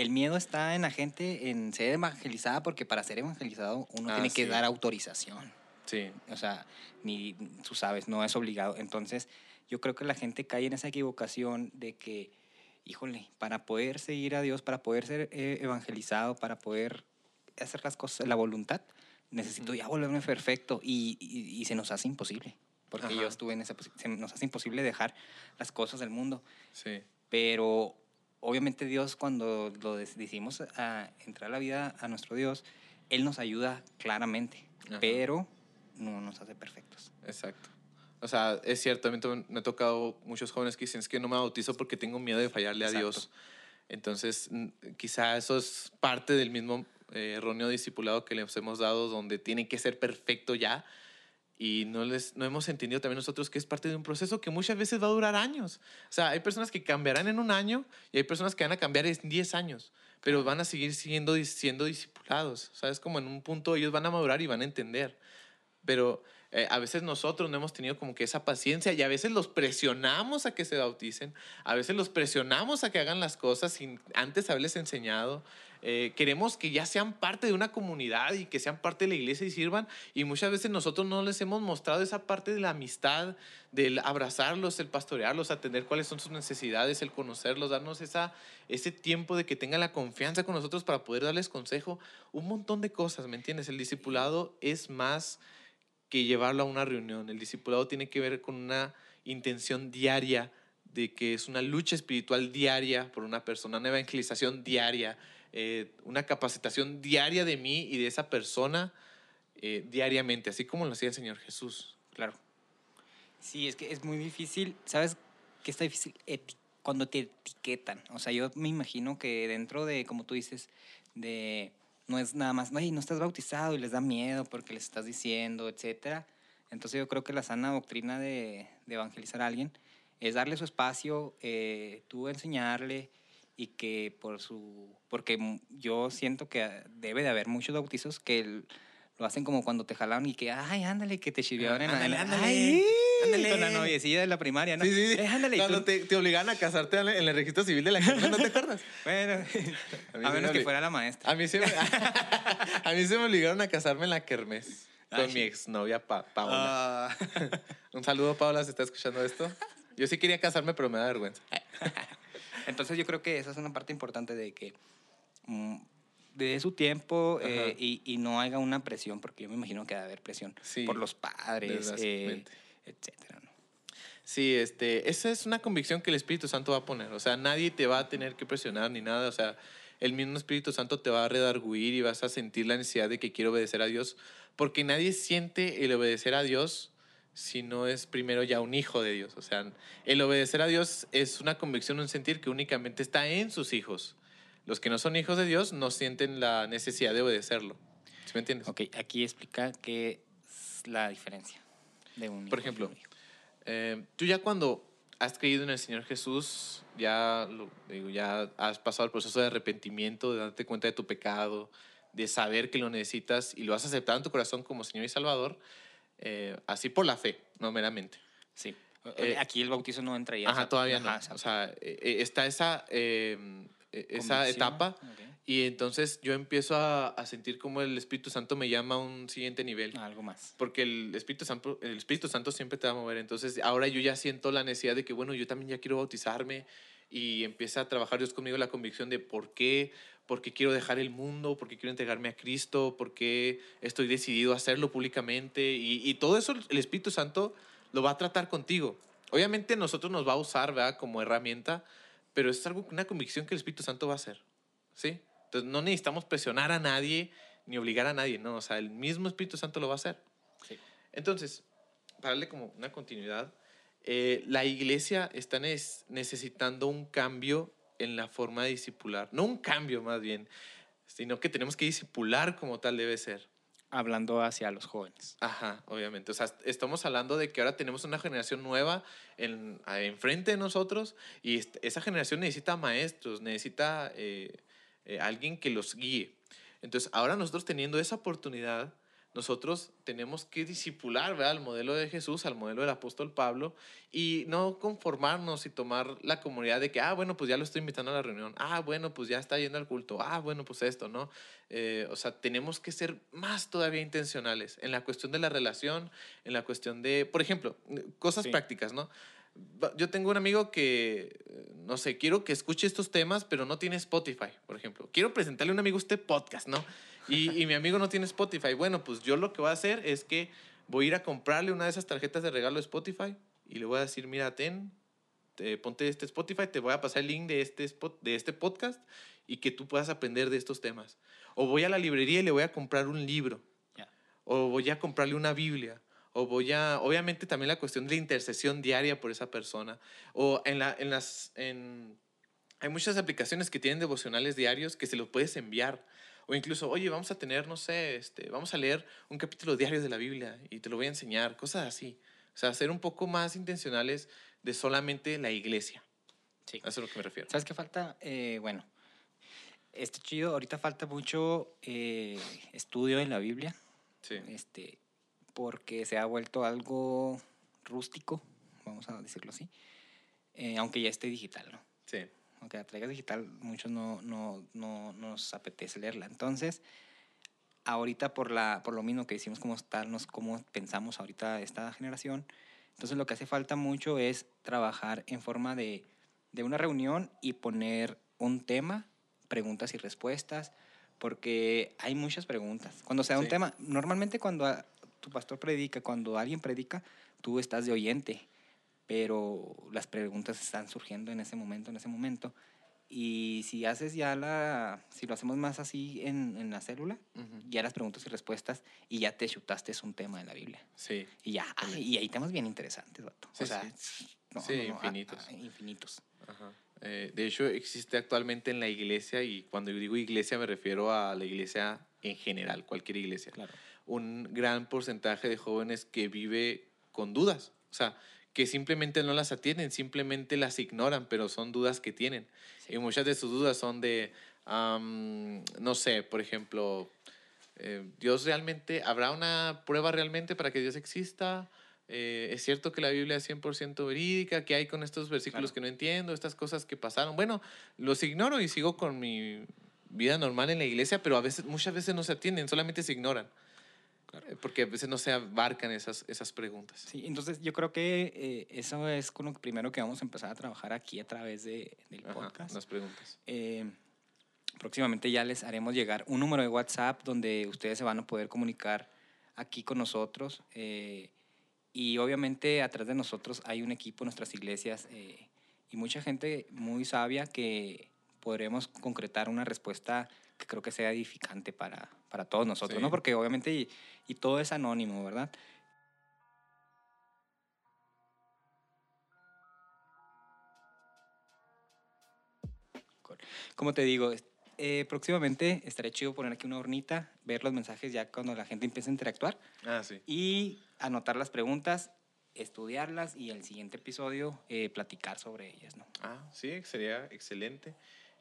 Speaker 2: el miedo está en la gente en ser evangelizada porque para ser evangelizado uno
Speaker 1: Ah,
Speaker 2: tiene que
Speaker 1: sí.
Speaker 2: dar autorización.
Speaker 1: Sí,
Speaker 2: O sea, ni tú sabes, no es obligado. Entonces, yo creo que la gente cae en esa equivocación de que, híjole, para poder seguir a Dios, para poder ser eh, evangelizado, para poder hacer las cosas, la voluntad, necesito ya volverme perfecto y, y- y se nos hace imposible. Porque
Speaker 1: Ajá.
Speaker 2: yo estuve en esa posición, se nos hace imposible dejar las cosas del mundo.
Speaker 1: sí.
Speaker 2: Pero obviamente Dios, cuando lo decidimos a entrar a la vida a nuestro Dios, Él nos ayuda claramente,
Speaker 1: Ajá.
Speaker 2: pero no nos hace perfectos.
Speaker 1: Exacto. O sea, es cierto, a mí me ha tocado muchos jóvenes que dicen, es que no me bautizo porque tengo miedo de fallarle a. Dios. Entonces, quizá eso es parte del mismo eh, erróneo discipulado que les hemos dado, donde tienen que ser perfecto ya. Y no, les, no hemos entendido también nosotros que es parte de un proceso que muchas veces va a durar años. O sea, hay personas que cambiarán en un año y hay personas que van a cambiar en 10 años, pero van a seguir siendo, siendo discipulados. O sea, es como en un punto ellos van a madurar y van a entender. Pero eh, a veces nosotros no hemos tenido como que esa paciencia y a veces los presionamos a que se bauticen, a veces los presionamos a que hagan las cosas sin antes haberles enseñado. Eh, queremos que ya sean parte de una comunidad y que sean parte de la iglesia y sirvan y muchas veces nosotros no les hemos mostrado esa parte de la amistad, del abrazarlos, el pastorearlos, atender cuáles son sus necesidades, el conocerlos, darnos esa, ese tiempo de que tengan la confianza con nosotros para poder darles consejo, un montón de cosas, ¿me entiendes? El discipulado es más que llevarlo a una reunión. El discipulado tiene que ver con una intención diaria de que es una lucha espiritual diaria por una persona, una evangelización diaria, eh, una capacitación diaria de mí y de esa persona eh, diariamente, así como lo hacía el Señor Jesús.
Speaker 2: Claro. Sí, es que es muy difícil. ¿Sabes qué está difícil? Cuando te etiquetan. O sea, yo me imagino que dentro de, como tú dices, de no es nada más, no, no estás bautizado y les da miedo porque les estás diciendo, etcétera. Entonces yo creo que la sana doctrina de, de evangelizar a alguien es darle su espacio, eh, tú enseñarle y que por su, porque yo siento que debe de haber muchos bautizos que el- lo hacen como cuando te jalaron y que, ay, ándale, que te en en la-
Speaker 1: Ándale, ándale,
Speaker 2: ay,
Speaker 1: ándale.
Speaker 2: con la noviecilla de la primaria, ¿no?
Speaker 1: Sí, sí, sí.
Speaker 2: Eh, ándale,
Speaker 1: Cuando te, te obligaban a casarte en el registro civil de la gente, ¿no te acuerdas?
Speaker 2: Bueno,
Speaker 1: A me
Speaker 2: menos que fuera la maestra.
Speaker 1: A mí, se me, a mí se me obligaron a casarme en la kermés con
Speaker 2: Ay.
Speaker 1: mi exnovia pa Paola.
Speaker 2: Ah.
Speaker 1: Un saludo, Paola, si está escuchando esto. Yo sí quería casarme, pero me da vergüenza.
Speaker 2: Entonces yo creo que esa es una parte importante de que de su tiempo eh, y, y no haya una presión, porque yo me imagino que va a haber presión
Speaker 1: Sí,
Speaker 2: por los padres, eh. Etcétera. ¿no?
Speaker 1: Sí, este, esa es una convicción que el Espíritu Santo va a poner. O sea, nadie te va a tener que presionar ni nada. O sea, el mismo Espíritu Santo te va a redarguir y vas a sentir la necesidad de que quiero obedecer a Dios. Porque nadie siente el obedecer a Dios sino es primero ya un hijo de Dios. O sea, el obedecer a Dios es una convicción, un sentir que únicamente está en sus hijos. Los que no son hijos de Dios no sienten la necesidad de obedecerlo. ¿Sí me entiendes?
Speaker 2: Ok, aquí explica qué es la diferencia de un
Speaker 1: Por ejemplo. Eh, tú ya cuando has creído en el Señor Jesús, ya, lo- digo, ya has pasado el proceso de arrepentimiento, de darte cuenta de tu pecado, de saber que lo necesitas y lo has aceptado en tu corazón como Señor y Salvador, eh, así por la fe, no meramente.
Speaker 2: Sí.
Speaker 1: eh,
Speaker 2: aquí el bautizo no entraría.
Speaker 1: Ajá, todavía no.
Speaker 2: Ajá,
Speaker 1: O sea, eh, eh, está esa, esa
Speaker 2: convicción.
Speaker 1: etapa y entonces yo empiezo a, a sentir como el Espíritu Santo me llama a un siguiente nivel.
Speaker 2: Ah, Algo más.
Speaker 1: Porque el Espíritu, Santo, el Espíritu Santo siempre te va a mover. Entonces, ahora yo ya siento la necesidad de que, bueno, yo también ya quiero bautizarme y empieza a trabajar Dios conmigo la convicción de por qué, por qué quiero dejar el mundo, por qué quiero entregarme a Cristo, por qué estoy decidido a hacerlo públicamente. Y, y todo eso el Espíritu Santo lo va a tratar contigo. Obviamente nosotros nos va a usar, ¿verdad? Como herramienta, pero es algo, una convicción que el Espíritu Santo va a hacer. ¿Sí? Entonces, no necesitamos presionar a nadie ni obligar a nadie, no, o sea, el mismo Espíritu Santo lo va a hacer.
Speaker 2: Sí.
Speaker 1: Entonces, para darle como una continuidad, eh, la iglesia está necesitando un cambio en la forma de discipular, no un cambio más bien, sino que tenemos que discipular como tal debe ser.
Speaker 2: Hablando hacia los jóvenes.
Speaker 1: Ajá, obviamente. O sea, estamos hablando de que ahora tenemos una generación nueva en, enfrente de nosotros y esa generación necesita maestros, necesita eh, eh, alguien que los guíe. Entonces, ahora nosotros teniendo esa oportunidad, nosotros tenemos que disipular ¿verdad? al modelo de Jesús, al modelo del apóstol Pablo, y no conformarnos y tomar la comunidad de que, ah, bueno, pues ya lo estoy invitando a la reunión, ah, bueno, pues ya está yendo al culto, ah, bueno, pues esto, ¿no? Eh, o sea, tenemos que ser más todavía intencionales en la cuestión de la relación, en la cuestión de, por ejemplo, cosas
Speaker 2: Sí.
Speaker 1: prácticas, ¿no? Yo tengo un amigo que, eh, no sé, quiero que escuche estos temas, pero no tiene Spotify, por ejemplo. Quiero presentarle a un amigo este podcast, ¿no? Y, y mi amigo no tiene Spotify. Bueno, pues yo lo que voy a hacer es que voy a ir a comprarle una de esas tarjetas de regalo de Spotify y le voy a decir, mira, ten, te- ponte este Spotify, te voy a pasar el link de este, spot, de este podcast y que tú puedas aprender de estos temas. O voy a la librería y le voy a comprar un libro. O voy a comprarle una Biblia. O voy a, obviamente también la cuestión de la intercesión diaria por esa persona. O en, la, en las, en, hay muchas aplicaciones que tienen devocionales diarios que se los puedes enviar. O incluso, oye, vamos a tener, no sé, este, vamos a leer un capítulo diario de la Biblia y te lo voy a enseñar, cosas así. O sea, ser un poco más intencionales de solamente la iglesia.
Speaker 2: Sí.
Speaker 1: A eso es a lo que me refiero.
Speaker 2: ¿Sabes qué falta? Eh, bueno, está chido. Ahorita falta mucho eh, estudio en la Biblia,
Speaker 1: Sí.
Speaker 2: este, porque se ha vuelto algo rústico, vamos a decirlo así, eh, aunque ya esté digital, ¿no?
Speaker 1: Sí.
Speaker 2: Aunque la traigas digital, muchos no, no, no nos apetece leerla. Entonces, ahorita por, la, por lo mismo que decimos cómo estarnos, cómo pensamos ahorita esta generación, entonces lo que hace falta mucho es trabajar en forma de, de una reunión y poner un tema, preguntas y respuestas, porque hay muchas preguntas. Cuando se da un
Speaker 1: Sí.
Speaker 2: tema, normalmente cuando tu pastor predica, cuando alguien predica, tú estás de oyente, pero las preguntas están surgiendo en ese momento, en ese momento. Y si haces ya la, si lo hacemos más así en, en la célula,
Speaker 1: Ujú.
Speaker 2: ya las preguntas y respuestas y ya te chutaste un tema de la Biblia.
Speaker 1: Sí.
Speaker 2: Y ya, ay, y hay temas bien interesantes, vato.
Speaker 1: Sí,
Speaker 2: o sea, no,
Speaker 1: Sí,
Speaker 2: no, no, ah,
Speaker 1: infinitos.
Speaker 2: ah, infinitos.
Speaker 1: Ajá. Eh, de hecho, existe actualmente en la iglesia, y cuando yo digo iglesia me refiero a la iglesia en general, cualquier iglesia,
Speaker 2: Claro.
Speaker 1: un gran porcentaje de jóvenes que vive con dudas, o sea, que simplemente no las atienden, simplemente las ignoran, pero son dudas que tienen.
Speaker 2: Sí.
Speaker 1: Y muchas de sus dudas son de, no sé, por ejemplo, eh, ¿Dios realmente, habrá una prueba realmente para que Dios exista? Eh, ¿Es cierto que la Biblia es 100% verídica? ¿Qué hay con estos versículos
Speaker 2: Claro.
Speaker 1: que no entiendo? Estas cosas que pasaron. Bueno, los ignoro y sigo con mi vida normal en la iglesia, pero a veces, muchas veces no se atienden, solamente se ignoran. Eh, Porque a veces no se abarcan esas, esas preguntas.
Speaker 2: Sí, entonces yo creo que eh, eso es con lo primero que vamos a empezar a trabajar aquí a través de, del
Speaker 1: Ajá,
Speaker 2: podcast.
Speaker 1: las preguntas.
Speaker 2: Eh, próximamente ya les haremos llegar un número de WhatsApp donde ustedes se van a poder comunicar aquí con nosotros. eh, y obviamente atrás de nosotros hay un equipo nuestras iglesias eh, y mucha gente muy sabia que podremos concretar una respuesta que creo que sea edificante para, para todos nosotros, ¿no? Porque obviamente y, todo es anónimo, ¿verdad? Como te digo, eh, próximamente estaré chido poner aquí una hornita, ver los mensajes ya cuando la gente empiece a interactuar.
Speaker 1: Ah, sí.
Speaker 2: Y anotar las preguntas, estudiarlas y el siguiente episodio eh, platicar sobre ellas, ¿no?
Speaker 1: Ah, sí, sería excelente.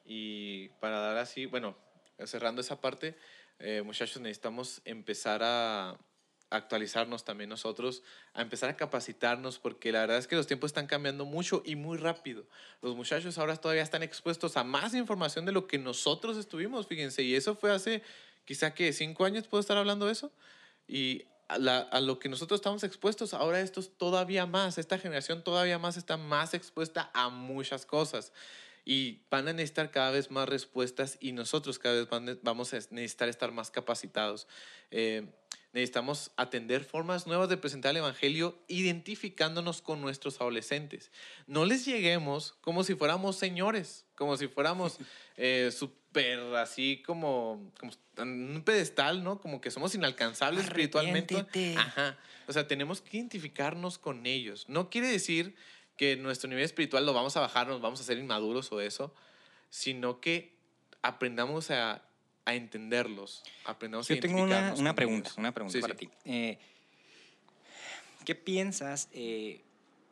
Speaker 1: Y para dar así, bueno, cerrando esa parte, eh, muchachos, necesitamos empezar a actualizarnos también nosotros, a empezar a capacitarnos, porque la verdad es que los tiempos están cambiando mucho y muy rápido. Los muchachos ahora todavía están expuestos a más información de lo que nosotros estuvimos, fíjense, y eso fue hace quizá que cinco años, puedo estar hablando de eso, y a, a, lo que nosotros estamos expuestos, ahora esto es todavía más, esta generación todavía más está más expuesta a muchas cosas y van a necesitar cada vez más respuestas y nosotros cada vez vamos a necesitar estar más capacitados. Eh, necesitamos atender formas nuevas de presentar el Evangelio identificándonos con nuestros adolescentes. No les lleguemos como si fuéramos señores, como si fuéramos eh, súper así como, como un pedestal, ¿no? Como que somos inalcanzables espiritualmente. Ajá. O sea, tenemos que identificarnos con ellos. No quiere decir que nuestro nivel espiritual lo vamos a bajar, nos vamos a hacer inmaduros o eso, sino que aprendamos a, a entenderlos, aprendamos
Speaker 2: Yo tengo una, una pregunta, una pregunta para ti. Eh, ¿Qué piensas? Eh,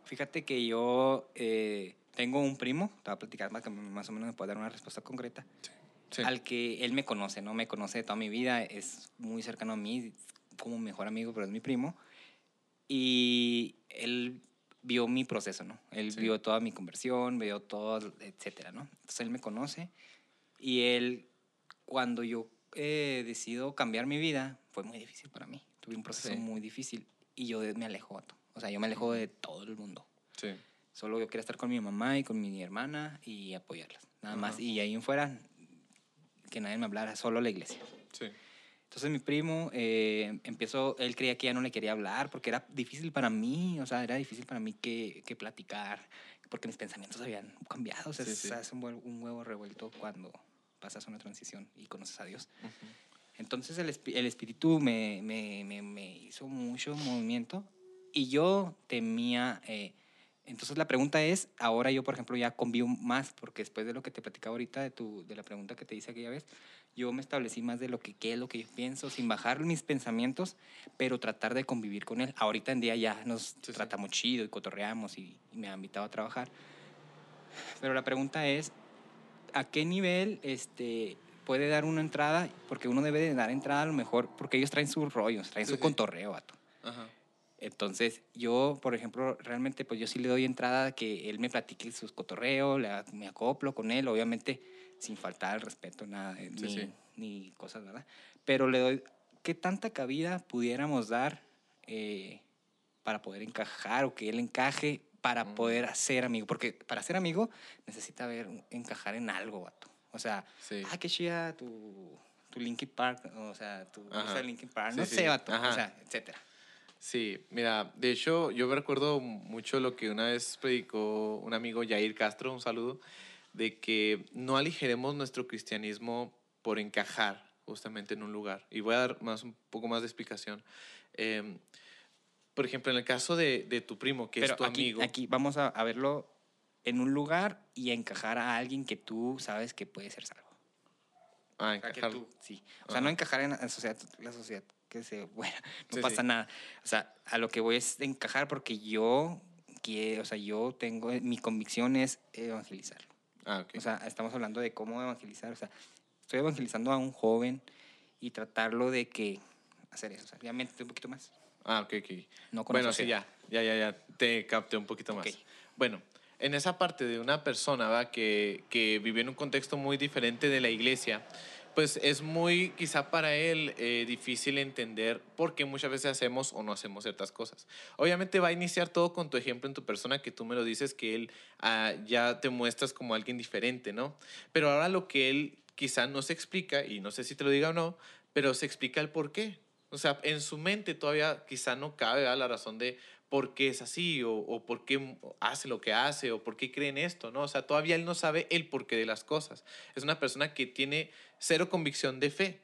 Speaker 2: fíjate que yo eh, tengo un primo, te voy a platicar más, que más o menos me puede dar una respuesta concreta, al que él me conoce, ¿no? Me conoce de toda mi vida, es muy cercano a mí, como mejor amigo, pero es mi primo. Y él vio mi proceso, ¿no? Él vio toda mi conversión, vio todo, etcétera, ¿no? Entonces él me conoce y él, cuando yo eh, decido cambiar mi vida, fue muy difícil para mí. Tuve un proceso muy difícil y yo me alejo, o sea, yo me alejo de todo el mundo. Sí. Solo yo quería estar con mi mamá y con mi hermana y apoyarlas, nada más. Y ahí en fuera, que nadie me hablara, solo la iglesia. Sí. Entonces mi primo eh, empezó, él creía que ya no le quería hablar porque era difícil para mí, o sea, era difícil para mí que, que platicar, porque mis pensamientos habían cambiado, o sea, es un, un, huevo revuelto cuando pasas una transición y conoces a Dios. Entonces el, el espíritu me, me, me, hizo mucho movimiento y yo temía... Eh, entonces la pregunta es, ahora yo, por ejemplo, ya convivo más, porque después de lo que te platicaba ahorita, de, tu, de la pregunta que te hice aquella vez, yo me establecí más de lo que qué es lo que yo pienso, sin bajar mis pensamientos, pero tratar de convivir con él. Ahorita en día ya nos tratamos chido y cotorreamos y, me ha invitado a trabajar. Pero la pregunta es, ¿a qué nivel este, puede dar una entrada? Porque uno debe de dar entrada a lo mejor, porque ellos traen sus rollos, traen su contorreo, vato. Ajá. Entonces, yo, por ejemplo, realmente, pues yo sí le doy entrada a que él me platique sus cotorreos, me acoplo con él, obviamente sin faltar el respeto, nada, ni, ni, cosas, ¿verdad? Pero le doy, ¿qué tanta cabida pudiéramos dar eh, para poder encajar o que él encaje para mm. poder ser amigo? Porque para ser amigo necesita ver, encajar en algo, vato. O sea, ah, qué chida tu, tu Linkin Park, o sea, tu Linkin Park, no sé, vato, o sea, etcétera.
Speaker 1: Sí, mira, de hecho yo me recuerdo mucho lo que una vez predicó un amigo Jair Castro, un saludo, de que no aligeremos nuestro cristianismo por encajar justamente en un lugar. Y voy a dar más, un poco más de explicación. Em, por ejemplo, en el caso de, de tu primo, que es tu amigo.
Speaker 2: Aquí vamos a, a, verlo en un lugar y a encajar a alguien que tú sabes que puede ser salvo.
Speaker 1: Ah, encajar.
Speaker 2: sí. O sea, no encajar en la sociedad, la sociedad que se, bueno, no pasa nada. O sea, a lo que voy es encajar porque yo quiero, o sea, yo tengo, mi convicción es evangelizarlo.
Speaker 1: Ah, okay.
Speaker 2: O sea, estamos hablando de cómo evangelizar, o sea, estoy evangelizando a un joven y tratarlo de que hacer eso. O sea, ya me un poquito más.
Speaker 1: Ah, ok, ok. No bueno, sí, ya, ya, ya, ya, te capté un poquito más. Bueno, en esa parte de una persona ¿va? Que, que vivió en un contexto muy diferente de la iglesia, pues es muy, quizá para él, eh, difícil entender por qué muchas veces hacemos o no hacemos ciertas cosas. Obviamente va a iniciar todo con tu ejemplo en tu persona, que tú me lo dices, que él ah, ya te muestras como alguien diferente, ¿no? Pero ahora lo que él quizá no se explica, y no sé si te lo diga o no, pero se explica el por qué. O sea, en su mente todavía quizá no cabe la razón de por qué es así o, o, por qué hace lo que hace o por qué cree en esto, ¿no? O sea, todavía él no sabe el porqué de las cosas. Es una persona que tiene cero convicción de fe,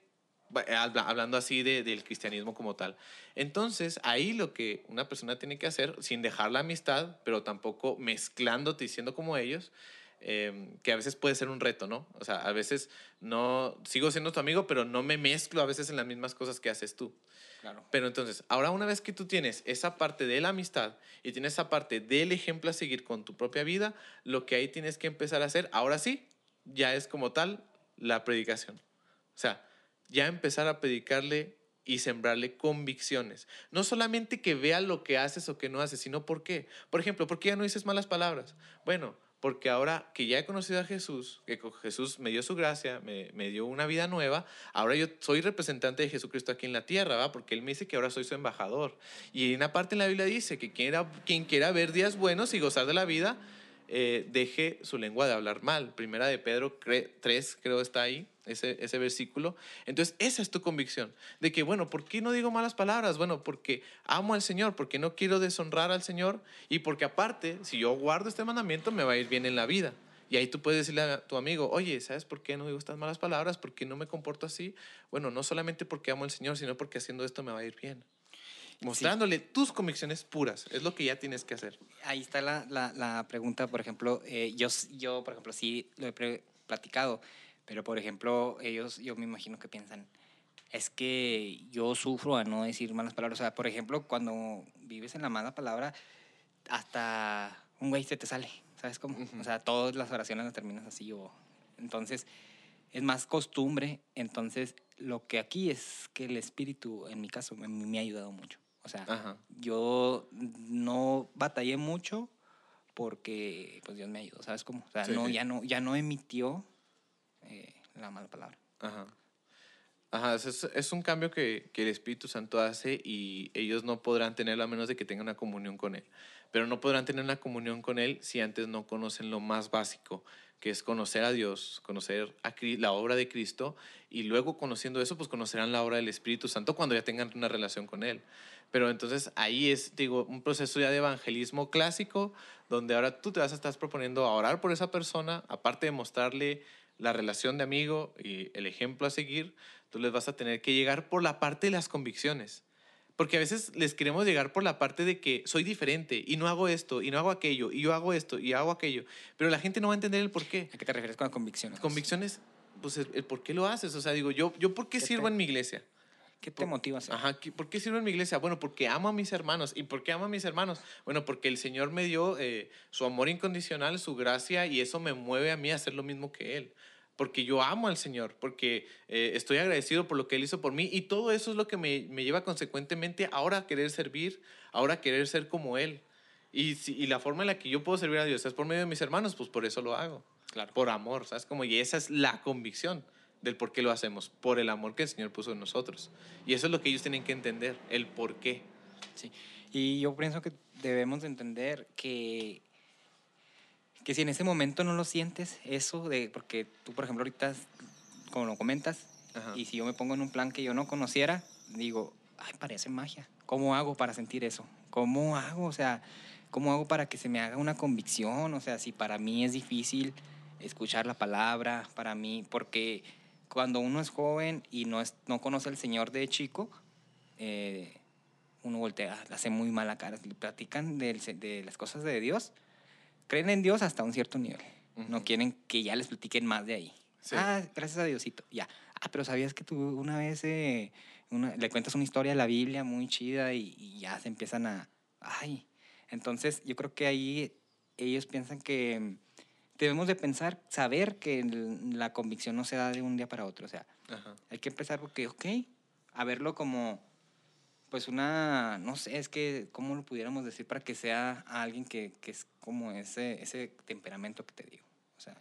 Speaker 1: hablando así de, del cristianismo como tal. Entonces, ahí lo que una persona tiene que hacer, sin dejar la amistad, pero tampoco mezclándote y siendo como ellos, em, que a veces puede ser un reto, ¿no? O sea, a veces no, sigo siendo tu amigo, pero no me mezclo a veces en las mismas cosas que haces tú. Pero entonces, ahora una vez que tú tienes esa parte de la amistad y tienes esa parte del ejemplo a seguir con tu propia vida, lo que ahí tienes que empezar a hacer, ahora sí, ya es como tal la predicación. O sea, ya empezar a predicarle y sembrarle convicciones. No solamente que vea lo que haces o que no haces, sino por qué. Por ejemplo, ¿por qué ya no dices malas palabras? Bueno, porque ahora que ya he conocido a Jesús, que Jesús me dio su gracia, me, me, dio una vida nueva, ahora yo soy representante de Jesucristo aquí en la tierra, ¿va? Porque Él me dice que ahora soy su embajador. Y en una parte en la Biblia dice que quien, quien quiera ver días buenos y gozar de la vida, eh, deje su lengua de hablar mal. Primera de Pedro 3, creo está ahí, ese, ese versículo. Entonces, esa es tu convicción, de que, bueno, ¿por qué no digo malas palabras? Bueno, porque amo al Señor, porque no quiero deshonrar al Señor y porque aparte, si yo guardo este mandamiento, me va a ir bien en la vida. Y ahí tú puedes decirle a tu amigo, oye, ¿sabes por qué no digo estas malas palabras? ¿Por qué no me comporto así? Bueno, no solamente porque amo al Señor, sino porque haciendo esto me va a ir bien mostrándole tus convicciones puras. Es lo que ya tienes que hacer.
Speaker 2: Ahí está la, la, la pregunta, por ejemplo, eh, yo, yo, por ejemplo, sí lo he platicado, pero, por ejemplo, ellos, yo me imagino que piensan, es que yo sufro a no decir malas palabras. O sea, por ejemplo, cuando vives en la mala palabra, hasta un güey se te sale, ¿sabes cómo? O sea, todas las oraciones las terminas así o... Entonces, es más costumbre. Entonces, lo que aquí es que el espíritu, en mi caso, me, me ha ayudado mucho. O sea, yo no batallé mucho porque pues Dios me ayudó, ¿sabes cómo? O sea, no, Ya, no, ya no emitió eh, la mala palabra.
Speaker 1: Ajá. Ajá, es, es un cambio que, que, el Espíritu Santo hace y ellos no podrán tenerlo a menos de que tengan una comunión con Él. Pero no podrán tener una comunión con Él si antes no conocen lo más básico, que es conocer a Dios, conocer a la obra de Cristo y luego conociendo eso, pues conocerán la obra del Espíritu Santo cuando ya tengan una relación con Él. Pero entonces ahí es, digo, un proceso ya de evangelismo clásico, donde ahora tú te vas a estar proponiendo a orar por esa persona, aparte de mostrarle la relación de amigo y el ejemplo a seguir, tú les vas a tener que llegar por la parte de las convicciones. Porque a veces les queremos llegar por la parte de que soy diferente y no hago esto y no hago aquello y yo hago esto y hago aquello. Pero la gente no va a entender el por qué.
Speaker 2: ¿A qué te refieres con convicciones?
Speaker 1: Convicciones, pues el, por qué lo haces. O sea, digo, yo, yo ¿por qué, sirvo en mi iglesia?
Speaker 2: ¿Qué te motiva a
Speaker 1: Ajá, ¿por qué sirvo en mi iglesia? Bueno, porque amo a mis hermanos. ¿Y por qué amo a mis hermanos? Bueno, porque el Señor me dio eh, su amor incondicional, su gracia, y eso me mueve a mí a hacer lo mismo que Él. Porque yo amo al Señor, porque eh, estoy agradecido por lo que Él hizo por mí, y todo eso es lo que me, me lleva consecuentemente ahora a querer servir, ahora a querer ser como Él. Y, si, y la forma en la que yo puedo servir a Dios es por medio de mis hermanos, pues por eso lo hago.
Speaker 2: Claro.
Speaker 1: Por amor, ¿sabes? Como, y esa es la convicción del por qué lo hacemos, por el amor que el Señor puso en nosotros. Y eso es lo que ellos tienen que entender, el por qué.
Speaker 2: Sí. Y yo pienso que debemos entender que, que si en ese momento no lo sientes, eso de, porque tú, por ejemplo, ahorita, como lo comentas, y si yo me pongo en un plan que yo no conociera, digo, ay, parece magia. ¿Cómo hago para sentir eso? ¿Cómo hago? O sea, ¿cómo hago para que se me haga una convicción? O sea, si para mí es difícil escuchar la palabra, para mí, porque cuando uno es joven y no, es, no conoce al Señor de chico, eh, uno voltea, hace muy mala cara. Le platican de, de, las cosas de Dios, creen en Dios hasta un cierto nivel. No quieren que ya les platiquen más de ahí. Ah, gracias a Diosito, ya. Ah, pero sabías que tú una vez eh, le cuentas una historia de la Biblia muy chida y, y, ya se empiezan a. Ay. Entonces, yo creo que ahí ellos piensan que debemos de pensar, saber que la convicción no se da de un día para otro. O sea, hay que empezar porque, ok, a verlo como, pues una, no sé, es que, ¿cómo lo pudiéramos decir para que sea alguien que, que es como ese, ese temperamento que te digo? O sea.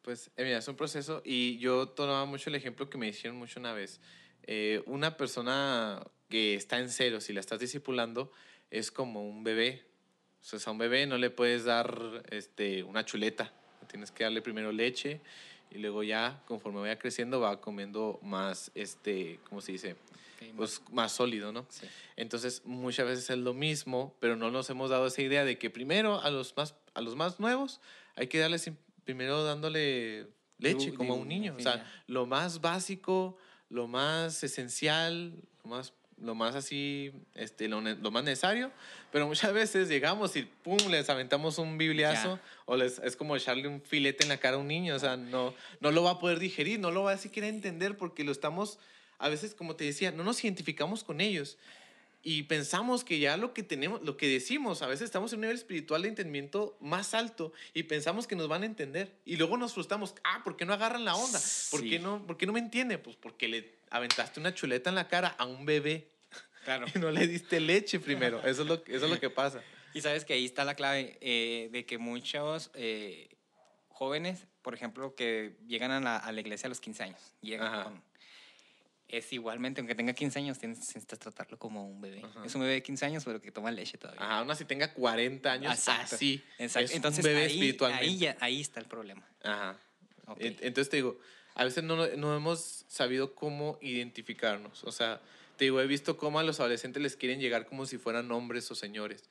Speaker 1: Pues, eh, mira, es un proceso y yo tomaba mucho el ejemplo que me hicieron mucho una vez. Eh, una persona que está en cero, si la estás discipulando, es como un bebé sea, a un bebé no le puedes dar este, una chuleta. Tienes que darle primero leche y luego ya, conforme vaya creciendo, va comiendo más, este, ¿cómo se dice? pues más sólido, ¿no? Entonces, muchas veces es lo mismo, pero no nos hemos dado esa idea de que primero a los más, a los más nuevos hay que darles primero dándole leche, como a un niño. O sea, lo más básico, lo más esencial, lo más lo más así, este, lo, lo más necesario, pero muchas veces llegamos y pum, les aventamos un bibliazo
Speaker 2: Ya.
Speaker 1: o les, es como echarle un filete en la cara a un niño, o sea, no, no lo va a poder digerir, no lo va a siquiera entender porque lo estamos, a veces, como te decía, no nos identificamos con ellos y pensamos que ya lo que tenemos, lo que decimos, a veces estamos en un nivel espiritual de entendimiento más alto y pensamos que nos van a entender y luego nos frustramos, ah, ¿por qué no agarran la onda? ¿Por,
Speaker 2: Sí.
Speaker 1: qué, no, ¿por qué no me entiende? Pues porque le aventaste una chuleta en la cara a un bebé
Speaker 2: Claro.
Speaker 1: y no le diste leche primero, eso es lo, eso es lo que pasa.
Speaker 2: Y sabes que ahí está la clave eh, de que muchos eh, jóvenes, por ejemplo, que llegan a la, a la iglesia a los 15 años, llegan
Speaker 1: Ajá.
Speaker 2: con- Es igualmente, aunque tenga 15 años, tienes necesitas tratarlo como un bebé.
Speaker 1: Ajá.
Speaker 2: Es un bebé de 15 años, pero que toma leche todavía.
Speaker 1: Ajá, aún así tenga 40 años,
Speaker 2: Exacto.
Speaker 1: así,
Speaker 2: Exacto.
Speaker 1: es
Speaker 2: Entonces,
Speaker 1: un bebé
Speaker 2: ahí,
Speaker 1: espiritualmente.
Speaker 2: ahí, ahí está el problema.
Speaker 1: Ajá.
Speaker 2: Ok.
Speaker 1: Ent- Entonces te digo, a veces no, no hemos sabido cómo identificarnos. O sea, te digo, he visto cómo a los adolescentes les quieren llegar como si fueran hombres o señores.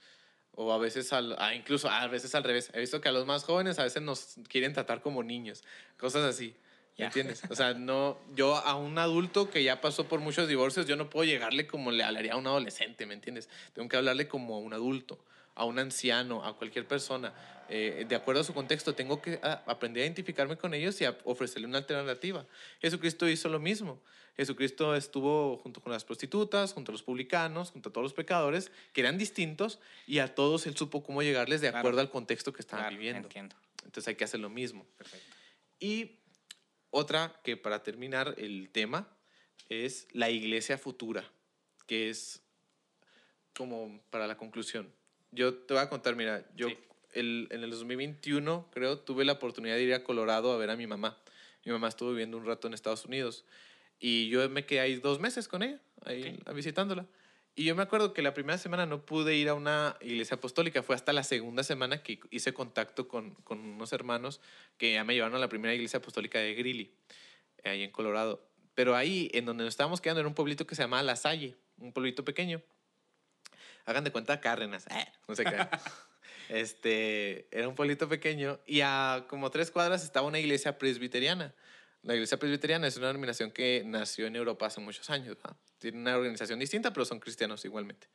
Speaker 1: O a veces, al, incluso a veces al revés. He visto que a los más jóvenes a veces nos quieren tratar como niños. Cosas así. ¿Me entiendes? O sea, no, yo a un adulto que ya pasó por muchos divorcios, yo no puedo llegarle como le hablaría a un adolescente, ¿me entiendes? Tengo que hablarle como a un adulto, a un anciano, a cualquier persona. Eh, de acuerdo a su contexto, tengo que ah, aprender a identificarme con ellos y a ofrecerle una alternativa. Jesucristo hizo lo mismo. Jesucristo estuvo junto con las prostitutas, junto a los publicanos, junto a todos los pecadores, que eran distintos, y a todos él supo cómo llegarles de
Speaker 2: Claro.
Speaker 1: acuerdo al contexto que estaban
Speaker 2: Claro,
Speaker 1: viviendo.
Speaker 2: Entiendo.
Speaker 1: Entonces hay que hacer lo mismo.
Speaker 2: Perfecto.
Speaker 1: Y otra que para terminar el tema es la iglesia futura, que es como para la conclusión. Yo te voy a contar, mira, yo
Speaker 2: Sí.
Speaker 1: el- en el 2021 creo tuve la oportunidad de ir a Colorado a ver a mi mamá. Mi mamá estuvo viviendo un rato en Estados Unidos y yo me quedé ahí dos meses con ella, ahí
Speaker 2: Ok.
Speaker 1: visitándola. Y yo me acuerdo que la primera semana no pude ir a una iglesia apostólica, fue hasta la segunda semana que hice contacto con, con unos hermanos que ya me llevaron a la primera iglesia apostólica de Greeley, ahí en Colorado. Pero ahí, en donde nos estábamos quedando, era un pueblito que se llamaba La Salle, un pueblito pequeño. Hagan de cuenta Cárdenas, eh, no sé qué. este, era un pueblito pequeño y a como tres cuadras estaba una iglesia presbiteriana. La iglesia presbiteriana es una denominación que nació en Europa hace muchos años. ¿va? Tiene una organización distinta, pero son cristianos igualmente.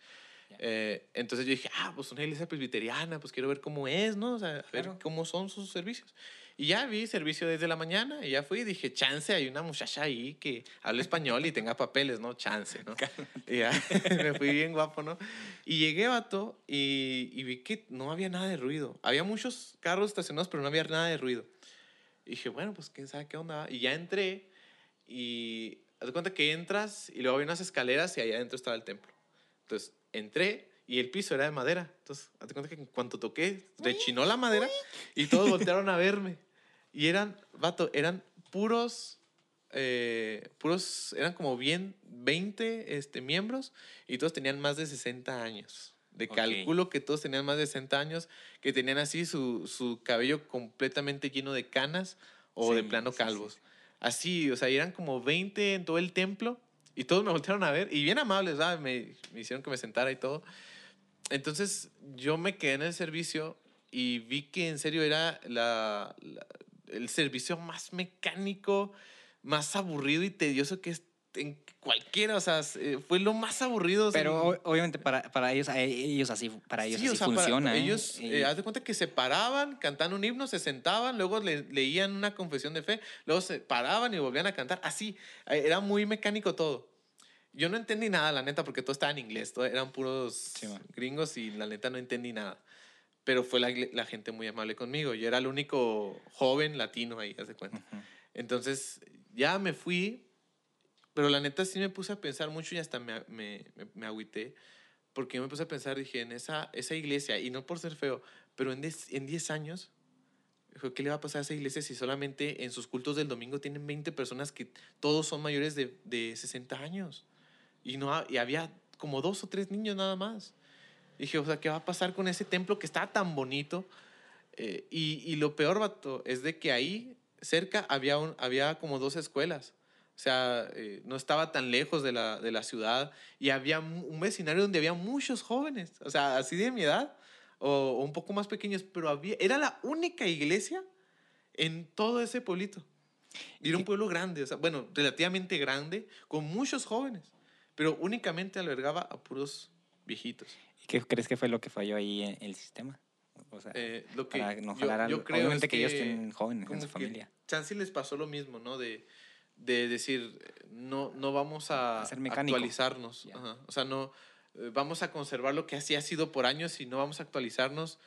Speaker 1: Eh, entonces yo dije, ah, pues una iglesia presbiteriana, pues quiero ver cómo es, ¿no? O sea, a ver
Speaker 2: Claro.
Speaker 1: cómo son sus servicios. Y ya vi servicio desde la mañana y ya fui y dije, chance, hay una muchacha ahí que habla español y tenga papeles, ¿no? Chance, ¿no? Y ya me fui bien guapo, ¿no? Y llegué, vato, y, y vi que no había nada de ruido. Había muchos carros estacionados, pero no había nada de ruido. Y dije, bueno, pues quién sabe qué onda. Y ya entré y haz de cuenta que entras y luego hay unas escaleras y allá adentro estaba el templo. Entonces entré y el piso era de madera. Entonces, haz de cuenta que en cuanto toqué, rechinó la madera y todos voltearon a verme. Y eran, vato, eran puros, eh, puros, eran como bien 20 este, miembros y todos tenían más de 60 años. De
Speaker 2: Ok.
Speaker 1: cálculo que todos tenían más de 60 años, que tenían así su, su cabello completamente lleno de canas o de
Speaker 2: Sí,
Speaker 1: plano
Speaker 2: sí, sí,
Speaker 1: calvos.
Speaker 2: sí.
Speaker 1: Así, o sea, eran como 20 en todo el templo y todos me voltearon a ver y bien amables, ¿sabes? Me, me hicieron que me sentara y todo. Entonces yo me quedé en el servicio y vi que en serio era la, la- el servicio más mecánico, más aburrido y tedioso que es en cualquiera, o sea, eh, fue lo más aburrido. o sea,
Speaker 2: Pero obviamente para, para ellos, ellos así, para ellos
Speaker 1: Sí, o para-
Speaker 2: funciona. ¿eh?
Speaker 1: ellos, eh, haz de cuenta que se paraban, cantaban un himno, se sentaban, luego le- leían una confesión de fe, luego se paraban y volvían a cantar. Así, era muy mecánico todo. Yo no entendí nada, la neta, porque todo estaba en inglés, todo eran puros
Speaker 2: Sí,
Speaker 1: gringos y la neta no entendí nada. Pero fue la, la gente muy amable conmigo. Yo era el único joven latino ahí, haz de cuenta. Entonces, ya me fui, pero la neta sí me puse a pensar mucho y hasta me, me, me, me agüité, porque yo me puse a pensar, dije, en esa, esa iglesia, y no por ser feo, pero en 10 en 10 años, ¿qué le va a pasar a esa iglesia si solamente en sus cultos del domingo tienen 20 personas que todos son mayores de, de 60 años? Y, no, y había como dos o tres niños nada más. Dije, o sea, ¿qué va a pasar con ese templo que está tan bonito? Eh, y, y lo peor, vato, es de que ahí cerca había, un, había como dos escuelas. O sea, eh, no estaba tan lejos de la, de la ciudad y había un vecindario donde había muchos jóvenes, o sea, así de mi edad o, o un poco más pequeños, pero había, era la única iglesia en todo ese pueblito. Y era un pueblo grande, o sea, bueno, relativamente grande, con muchos jóvenes. pero únicamente albergaba a puros viejitos.
Speaker 2: ¿Y qué crees que fue lo que falló ahí en el sistema? O sea,
Speaker 1: Eh, lo que
Speaker 2: para no
Speaker 1: yo-
Speaker 2: jalar al-
Speaker 1: yo creo
Speaker 2: obviamente
Speaker 1: es
Speaker 2: que, ellos tienen jóvenes en su
Speaker 1: que
Speaker 2: familia.
Speaker 1: Chance les pasó lo mismo, ¿no? De, de decir, no, no vamos a,
Speaker 2: A
Speaker 1: actualizarnos.
Speaker 2: Ya.
Speaker 1: Ajá. O sea, no eh, vamos a conservar lo que así ha sido por años y no vamos a actualizarnos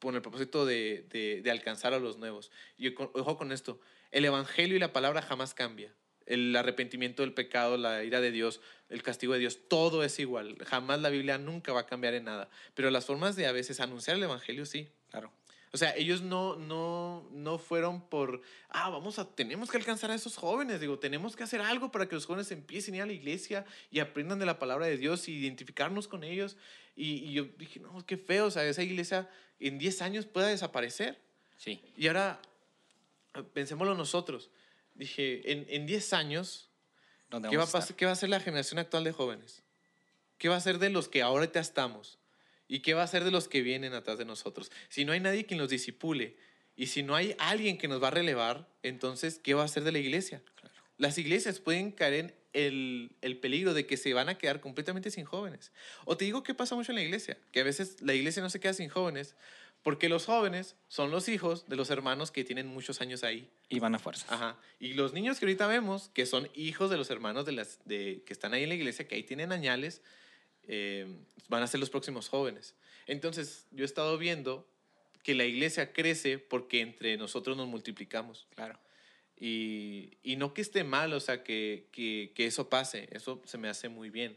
Speaker 1: con el propósito de, de- de alcanzar a los nuevos. Y ojo con esto, el evangelio y la palabra jamás cambia. El arrepentimiento del pecado, la ira de Dios, el castigo de Dios, todo es igual. Jamás la Biblia nunca va a cambiar en nada. Pero las formas de a veces anunciar el evangelio sí.
Speaker 2: Claro.
Speaker 1: O sea, ellos no, no, no fueron por, ah, vamos a, tenemos que alcanzar a esos jóvenes, digo, tenemos que hacer algo para que los jóvenes empiecen a ir a la iglesia y aprendan de la palabra de Dios y identificarnos con ellos. Y, y yo dije, no, qué feo, o sea, esa iglesia en 10 años pueda desaparecer.
Speaker 2: Sí.
Speaker 1: Y ahora, pensémoslo nosotros. Dije, en, en 10 años,
Speaker 2: ¿Dónde
Speaker 1: ¿qué va, a pasar, ¿qué va a ser la generación actual de jóvenes? ¿Qué va a ser de los que ahorita estamos? ¿Y qué va a ser de los que vienen atrás de nosotros? Si no hay nadie quien los disipule y si no hay alguien que nos va a relevar, entonces, ¿qué va a ser de la iglesia? Las iglesias pueden caer en el, el peligro de que se van a quedar completamente sin jóvenes. O te digo qué pasa mucho en la iglesia, que a veces la iglesia no se queda sin jóvenes porque los jóvenes son los hijos de los hermanos que tienen muchos años ahí.
Speaker 2: Y van a fuerzas.
Speaker 1: Ajá. Y los niños que ahorita vemos, que son hijos de los hermanos de las, de, que están ahí en la iglesia, que ahí tienen añales, eh, van a ser los próximos jóvenes. Entonces, yo he estado viendo que la iglesia crece porque entre nosotros nos multiplicamos.
Speaker 2: Claro.
Speaker 1: Y, y no que esté mal, o sea, que, que, que eso pase, eso se me hace muy bien.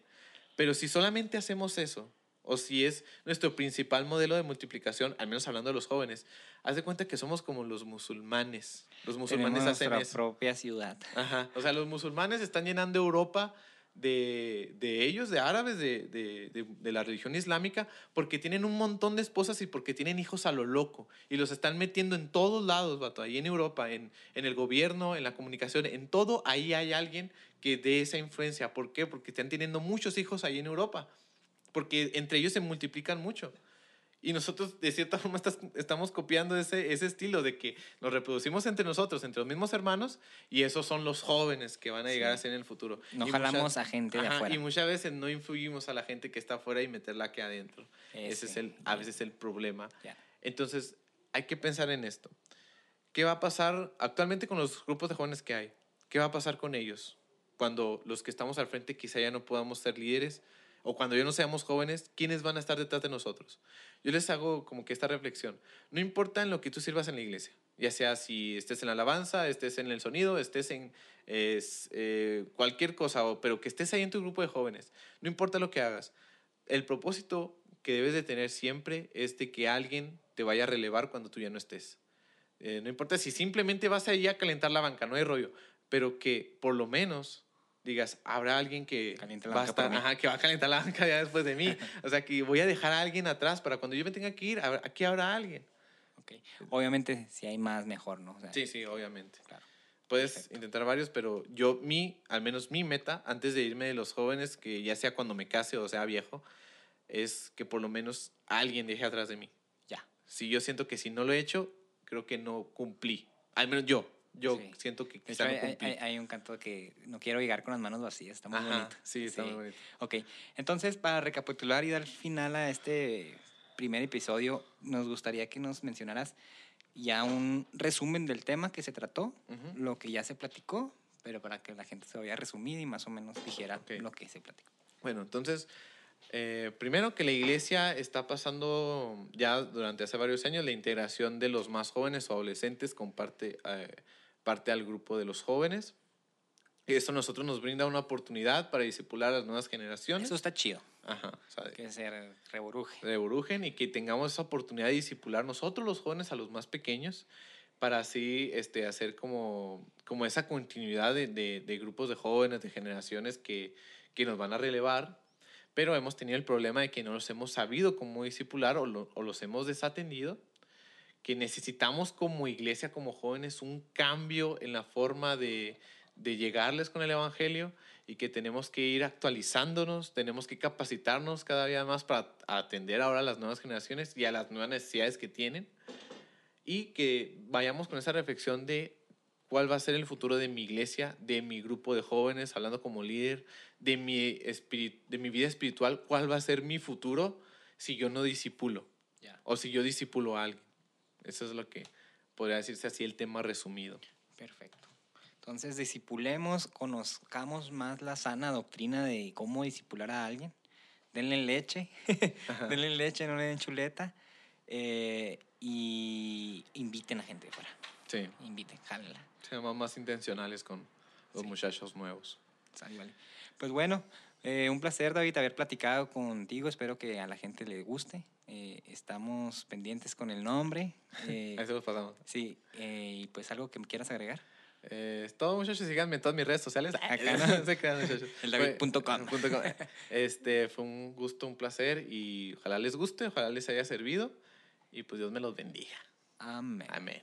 Speaker 1: Pero si solamente hacemos eso, o si es nuestro principal modelo de multiplicación, al menos hablando de los jóvenes, haz de cuenta que somos como los musulmanes. Los musulmanes
Speaker 2: Tenemos
Speaker 1: hacen
Speaker 2: nuestra
Speaker 1: eso.
Speaker 2: propia ciudad.
Speaker 1: Ajá. O sea, los musulmanes están llenando Europa de, de ellos, de árabes, de, de, de- la religión islámica, porque tienen un montón de esposas y porque tienen hijos a lo loco. Y los están metiendo en todos lados, vato. Ahí en Europa, en, en el gobierno, en la comunicación, en todo, ahí hay alguien que dé esa influencia. ¿Por qué? Porque están teniendo muchos hijos ahí en Europa. Porque entre ellos se multiplican mucho. Y nosotros, de cierta forma, estás- estamos copiando ese, ese estilo de que nos reproducimos entre nosotros, entre los mismos hermanos, y esos son los jóvenes que van a llegar
Speaker 2: Sí.
Speaker 1: a ser en el futuro.
Speaker 2: No
Speaker 1: Y
Speaker 2: jalamos
Speaker 1: muchas-
Speaker 2: a gente de
Speaker 1: Ajá,
Speaker 2: afuera.
Speaker 1: Y muchas veces no influimos a la gente que está afuera y meterla aquí adentro. Ese es
Speaker 2: Ese,
Speaker 1: el, a veces el problema.
Speaker 2: Ya.
Speaker 1: Entonces, hay que pensar en esto. ¿Qué va a pasar actualmente con los grupos de jóvenes que hay? ¿Qué va a pasar con ellos? Cuando los que estamos al frente quizá ya no podamos ser líderes o cuando ya no seamos jóvenes, ¿quiénes van a estar detrás de nosotros? Yo les hago como que esta reflexión. No importa en lo que tú sirvas en la iglesia, ya sea si estés en la alabanza, estés en el sonido, estés en eh, cualquier cosa, pero que estés ahí en tu grupo de jóvenes. No importa lo que hagas. El propósito que debes de tener siempre es de que alguien te vaya a relevar cuando tú ya no estés. Eh, no importa si simplemente vas ahí a calentar la banca, no hay rollo, pero que por lo menos digas, habrá alguien que va a estar, ajá, que va a calentar la banca ya después de mí. O sea, que voy a dejar a alguien atrás para cuando yo me tenga que ir, aquí habrá alguien.
Speaker 2: Ok. Obviamente, si hay más, mejor, ¿no? O sea,
Speaker 1: Sí, sí, obviamente.
Speaker 2: Claro.
Speaker 1: Puedes
Speaker 2: Perfecto.
Speaker 1: intentar varios, pero yo, mi, al menos mi meta, antes de irme de los jóvenes, que ya sea cuando me case o sea viejo, es que por lo menos alguien deje atrás de mí.
Speaker 2: Ya.
Speaker 1: Si yo siento que si no lo he hecho, creo que no cumplí. Al menos yo. Yo
Speaker 2: Sí.
Speaker 1: siento que quizá
Speaker 2: hecho,
Speaker 1: no
Speaker 2: hay,
Speaker 1: cumplí.
Speaker 2: hay- hay un canto que no quiero llegar con las manos vacías. Está muy
Speaker 1: Ajá,
Speaker 2: bonito.
Speaker 1: Sí, está muy bonito.
Speaker 2: Ok, entonces para recapitular y dar final a este primer episodio, nos gustaría que nos mencionaras ya un resumen del tema que se trató, lo que ya se platicó, pero para que la gente se vaya resumida y más o menos dijera lo que se platicó.
Speaker 1: Bueno, entonces, eh, primero que la iglesia está pasando ya durante hace varios años la integración de los más jóvenes o adolescentes con parte, eh, parte al grupo de los jóvenes. Y Esto a nosotros nos brinda una oportunidad para discipular a las nuevas generaciones.
Speaker 2: Eso está chido,
Speaker 1: Ajá,
Speaker 2: que se reboruje.
Speaker 1: reburujen y que tengamos esa oportunidad de discipular nosotros los jóvenes a los más pequeños para así este, hacer como, como esa continuidad de, de- de grupos de jóvenes, de generaciones que, que nos van a relevar, pero hemos tenido el problema de que no los hemos sabido cómo o, lo- o los hemos desatendido, que necesitamos como iglesia, como jóvenes, un cambio en la forma de, de llegarles con el Evangelio y que tenemos que ir actualizándonos, tenemos que capacitarnos cada día más para atender ahora a las nuevas generaciones y a las nuevas necesidades que tienen y que vayamos con esa reflexión de cuál va a ser el futuro de mi iglesia, de mi grupo de jóvenes, hablando como líder, de mi, de mi vida espiritual, cuál va a ser mi futuro si yo no disipulo o si yo disipulo a alguien. Eso es lo que podría decirse así el tema resumido.
Speaker 2: Perfecto. Entonces, disipulemos, conozcamos más la sana doctrina de cómo disipular a alguien. Denle leche, denle leche, no le den chuleta. Eh, y inviten a gente de fuera.
Speaker 1: Sí.
Speaker 2: Inviten, jálenla.
Speaker 1: Seamos más intencionales con los muchachos nuevos.
Speaker 2: Pues bueno, eh, un placer, David, haber platicado contigo. Espero que a la gente le guste. Eh, estamos pendientes con el nombre.
Speaker 1: Eh, Ahí se los pasamos.
Speaker 2: Sí, y pues algo que me quieras agregar.
Speaker 1: Eh, todo muchachos, síganme en todas mis redes sociales.
Speaker 2: Acá no se crean, muchachos. El David.com.
Speaker 1: Este, fue un gusto, un placer y ojalá les guste, ojalá les haya servido y pues Dios me los bendiga.
Speaker 2: Amén.
Speaker 1: Amén.